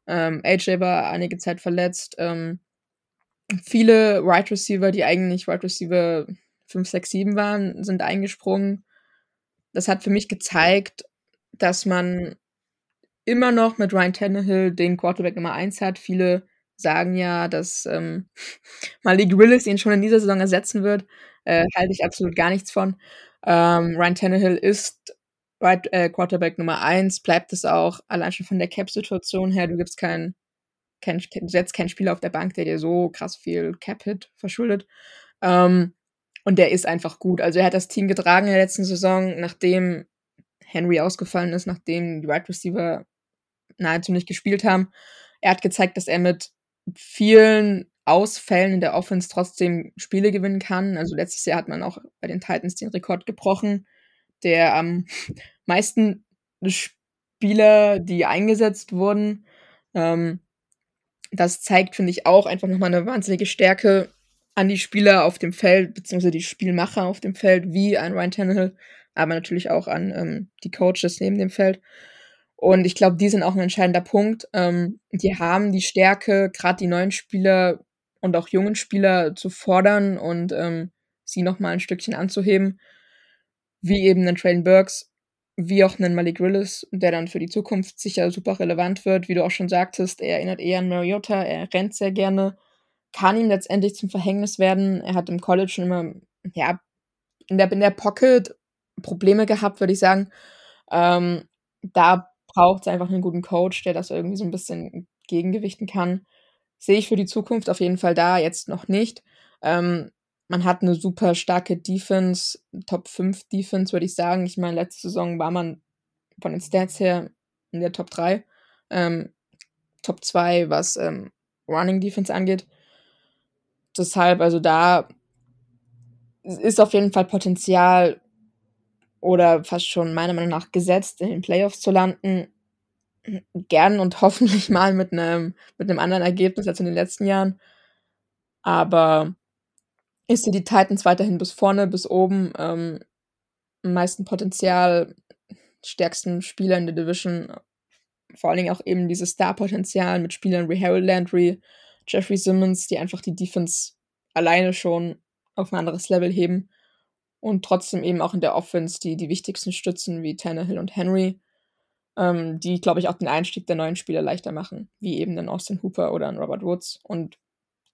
Ähm, AJ war einige Zeit verletzt. Ähm, viele Wide Receiver, die eigentlich Wide Receiver 5, 6, 7 waren, sind eingesprungen. Das hat für mich gezeigt, dass man immer noch mit Ryan Tannehill den Quarterback Nummer 1 hat. Viele sagen ja, dass ähm, Malik Willis ihn schon in dieser Saison ersetzen wird. Äh, halte ich absolut gar nichts von. Ähm, Ryan Tannehill ist right, äh, Quarterback Nummer eins, bleibt es auch, allein schon von der Cap-Situation her. Du gibst keinen, kein, du setzt keinen Spieler auf der Bank, der dir so krass viel Cap-Hit verschuldet. Ähm, und der ist einfach gut. Also er hat das Team getragen in der letzten Saison, nachdem Henry ausgefallen ist, nachdem die Wide right Receiver nahezu nicht gespielt haben. Er hat gezeigt, dass er mit vielen Ausfällen in der Offense trotzdem Spiele gewinnen kann. Also letztes Jahr hat man auch bei den Titans den Rekord gebrochen, der am meisten Spieler, die eingesetzt wurden. Ähm, das zeigt, finde ich, auch einfach nochmal eine wahnsinnige Stärke an die Spieler auf dem Feld, beziehungsweise die Spielmacher auf dem Feld, wie ein Ryan Tannehill, aber natürlich auch an ähm, die Coaches neben dem Feld. Und ich glaube, die sind auch ein entscheidender Punkt. Ähm, die haben die Stärke, gerade die neuen Spieler und auch jungen Spieler zu fordern und ähm, sie nochmal ein Stückchen anzuheben. Wie eben einen Traylon Burks, wie auch einen Malik Willis, der dann für die Zukunft sicher super relevant wird. Wie du auch schon sagtest, er erinnert eher an Mariota, er rennt sehr gerne, kann ihm letztendlich zum Verhängnis werden. Er hat im College schon immer, ja, in der, in der Pocket Probleme gehabt, würde ich sagen. Ähm, da braucht es einfach einen guten Coach, der das irgendwie so ein bisschen gegengewichten kann. Sehe ich für die Zukunft auf jeden Fall da, jetzt noch nicht. Ähm, man hat eine super starke Defense, Top 5 Defense, würde ich sagen. Ich meine, letzte Saison war man von den Stats her in der Top 3. Ähm, Top 2, was ähm, Running Defense angeht. Deshalb, also da ist auf jeden Fall Potenzial, oder fast schon meiner Meinung nach gesetzt, in den Playoffs zu landen. Gern und hoffentlich mal mit einem mit anderen Ergebnis als in den letzten Jahren. Aber ist sind die Titans weiterhin bis vorne, bis oben, ähm, am meisten Potenzial, stärksten Spieler in der Division. Vor allen Dingen auch eben dieses Star-Potenzial mit Spielern wie Harold Landry, Jeffrey Simmons, die einfach die Defense alleine schon auf ein anderes Level heben und trotzdem eben auch in der Offense die, die wichtigsten Stützen wie Tannehill und Henry. ähm, die, glaube ich, auch den Einstieg der neuen Spieler leichter machen, wie eben den Austin Hooper oder einen Robert Woods. Und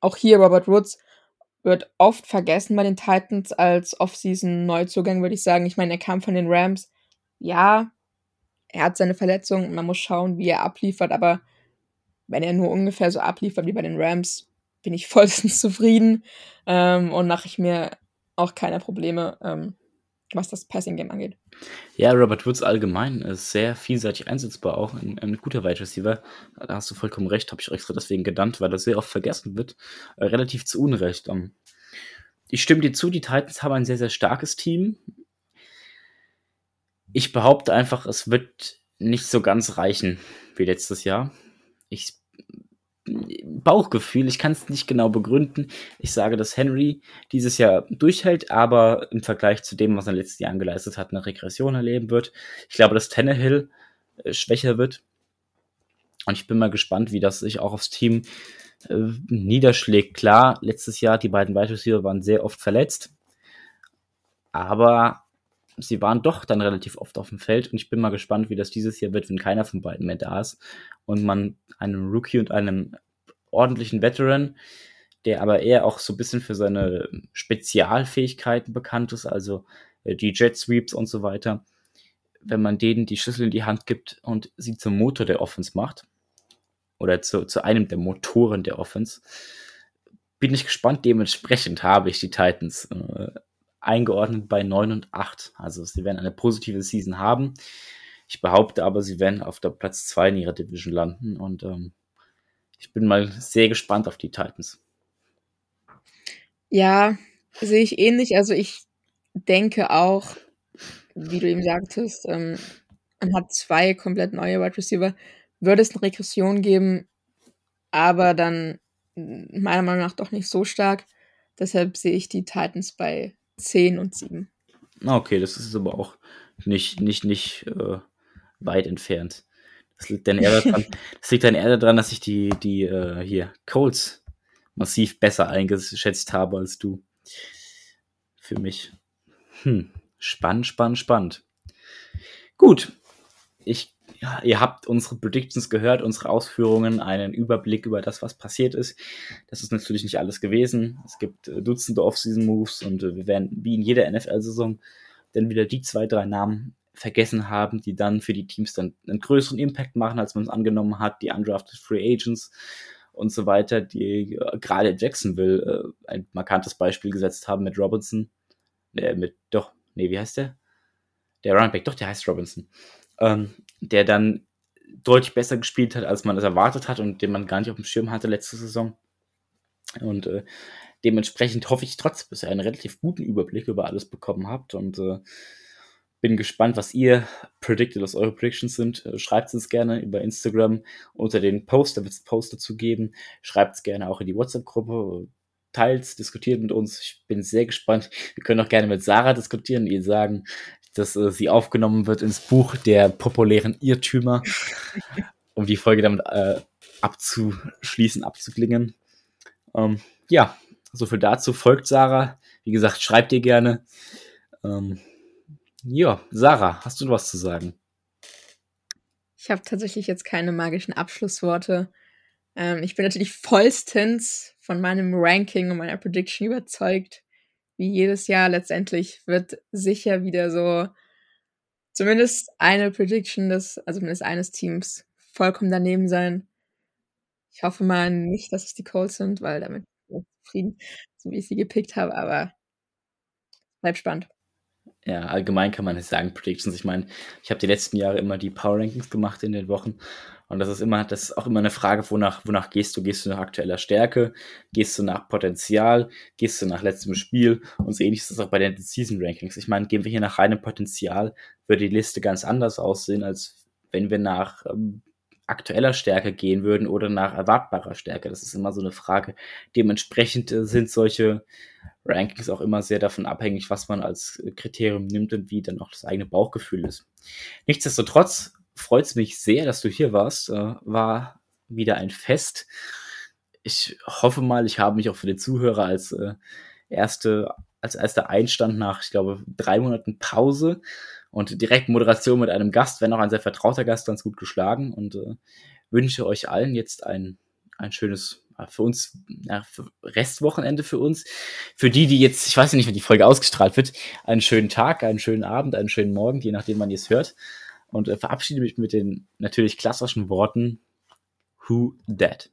auch hier Robert Woods wird oft vergessen bei den Titans als Off-Season-Neuzugang, würde ich sagen. Ich meine, er kam von den Rams. Ja, er hat seine Verletzung. Man muss schauen, wie er abliefert. Aber wenn er nur ungefähr so abliefert wie bei den Rams, bin ich vollstens zufrieden ähm, und mache ich mir auch keine Probleme, ähm, was das Passing-Game angeht. Ja, Robert Woods allgemein ist sehr vielseitig einsetzbar, auch ein, ein guter Wide Receiver. Da hast du vollkommen recht, habe ich extra deswegen genannt, weil das sehr oft vergessen wird. Äh, relativ zu Unrecht. Um, ähm, ich stimme dir zu, die Titans haben ein sehr, sehr starkes Team. Ich behaupte einfach, es wird nicht so ganz reichen wie letztes Jahr. Ich Bauchgefühl, ich kann es nicht genau begründen. Ich sage, dass Henry dieses Jahr durchhält, aber im Vergleich zu dem, was er letztes Jahr geleistet hat, eine Regression erleben wird. Ich glaube, dass Tannehill äh, schwächer wird. Und ich bin mal gespannt, wie das sich auch aufs Team äh, niederschlägt. Klar, letztes Jahr, die beiden Wide Receiver waren sehr oft verletzt. Aber sie waren doch dann relativ oft auf dem Feld und ich bin mal gespannt, wie das dieses Jahr wird, wenn keiner von beiden mehr da ist und man einem Rookie und einem ordentlichen Veteran, der aber eher auch so ein bisschen für seine Spezialfähigkeiten bekannt ist, also äh, die Jet Sweeps und so weiter, wenn man denen die Schlüssel in die Hand gibt und sie zum Motor der Offense macht oder zu, zu einem der Motoren der Offense, bin ich gespannt. Dementsprechend habe ich die Titans äh, eingeordnet bei 9 und 8. Also sie werden eine positive Season haben. Ich behaupte aber, sie werden auf der Platz 2 in ihrer Division landen und ähm, ich bin mal sehr gespannt auf die Titans. Ja, sehe ich ähnlich. Also ich denke auch, wie du eben sagtest, ähm, man hat zwei komplett neue Wide Receiver. Würde es eine Regression geben, aber dann meiner Meinung nach doch nicht so stark. Deshalb sehe ich die Titans bei 10 und 7. Okay, das ist aber auch nicht, nicht, nicht äh, weit entfernt. Das liegt dann eher daran, das liegt dann eher daran dass ich die, die äh, hier Colts massiv besser eingeschätzt habe als du. Für mich. Hm. Spannend, spannend, spannend. Gut. Ich ja, ihr habt unsere Predictions gehört, unsere Ausführungen, einen Überblick über das, was passiert ist. Das ist natürlich nicht alles gewesen. Es gibt äh, Dutzende Off-Season-Moves und äh, wir werden wie in jeder NFL-Saison dann wieder die zwei, drei Namen vergessen haben, die dann für die Teams dann einen größeren Impact machen, als man es angenommen hat, die undrafted Free Agents und so weiter, die äh, gerade Jacksonville äh, ein markantes Beispiel gesetzt haben mit Robinson, äh, mit, doch, nee, wie heißt der? Der Runback, doch, der heißt Robinson ähm, der dann deutlich besser gespielt hat, als man das erwartet hat und den man gar nicht auf dem Schirm hatte letzte Saison. Und äh, dementsprechend hoffe ich trotzdem, dass ihr einen relativ guten Überblick über alles bekommen habt und äh, bin gespannt, was ihr predicted, was eure Predictions sind. Äh, Schreibt es gerne über Instagram unter den Post, da wird es Post dazu geben. Schreibt es gerne auch in die WhatsApp-Gruppe. Teilt, diskutiert mit uns. Ich bin sehr gespannt. Wir können auch gerne mit Sarah diskutieren, ihr sagen, dass äh, sie aufgenommen wird ins Buch der populären Irrtümer, um die Folge damit äh, abzuschließen, abzuklingen. Ähm, ja, soviel dazu. Folgt Sarah. Wie gesagt, schreibt ihr gerne. Ähm, ja, Sarah, hast du was zu sagen? Ich habe tatsächlich jetzt keine magischen Abschlussworte. Ähm, ich bin natürlich vollstens von meinem Ranking und meiner Prediction überzeugt wie jedes Jahr letztendlich wird sicher wieder so zumindest eine Prediction des, also zumindest eines Teams vollkommen daneben sein. Ich hoffe mal nicht, dass es die Colts sind, weil damit bin ich zufrieden, so wie ich sie gepickt habe, aber bleibt spannend. Ja, allgemein kann man nicht sagen Predictions. Ich meine, ich habe die letzten Jahre immer die Power Rankings gemacht in den Wochen und das ist immer, das ist auch immer eine Frage, wonach, wonach gehst du? Gehst du nach aktueller Stärke? Gehst du nach Potenzial? Gehst du nach letztem Spiel? Und so ähnlich ist es auch bei den Season Rankings. Ich meine, gehen wir hier nach reinem Potenzial, würde die Liste ganz anders aussehen, als wenn wir nach ähm, aktueller Stärke gehen würden oder nach erwartbarer Stärke. Das ist immer so eine Frage. Dementsprechend äh, sind solche Rankings auch immer sehr davon abhängig, was man als Kriterium nimmt und wie dann auch das eigene Bauchgefühl ist. Nichtsdestotrotz freut es mich sehr, dass du hier warst. Äh, war wieder ein Fest. Ich hoffe mal, ich habe mich auch für den Zuhörer als äh, erste als erster Einstand nach, ich glaube, drei Monaten Pause Und direkt Moderation mit einem Gast, wenn auch ein sehr vertrauter Gast, ganz gut geschlagen. Und äh, wünsche euch allen jetzt ein, ein schönes für uns, ja, für Restwochenende für uns. Für die, die jetzt, ich weiß nicht, wenn die Folge ausgestrahlt wird, einen schönen Tag, einen schönen Abend, einen schönen Morgen, je nachdem man es hört. Und äh, verabschiede mich mit den natürlich klassischen Worten Who Dead?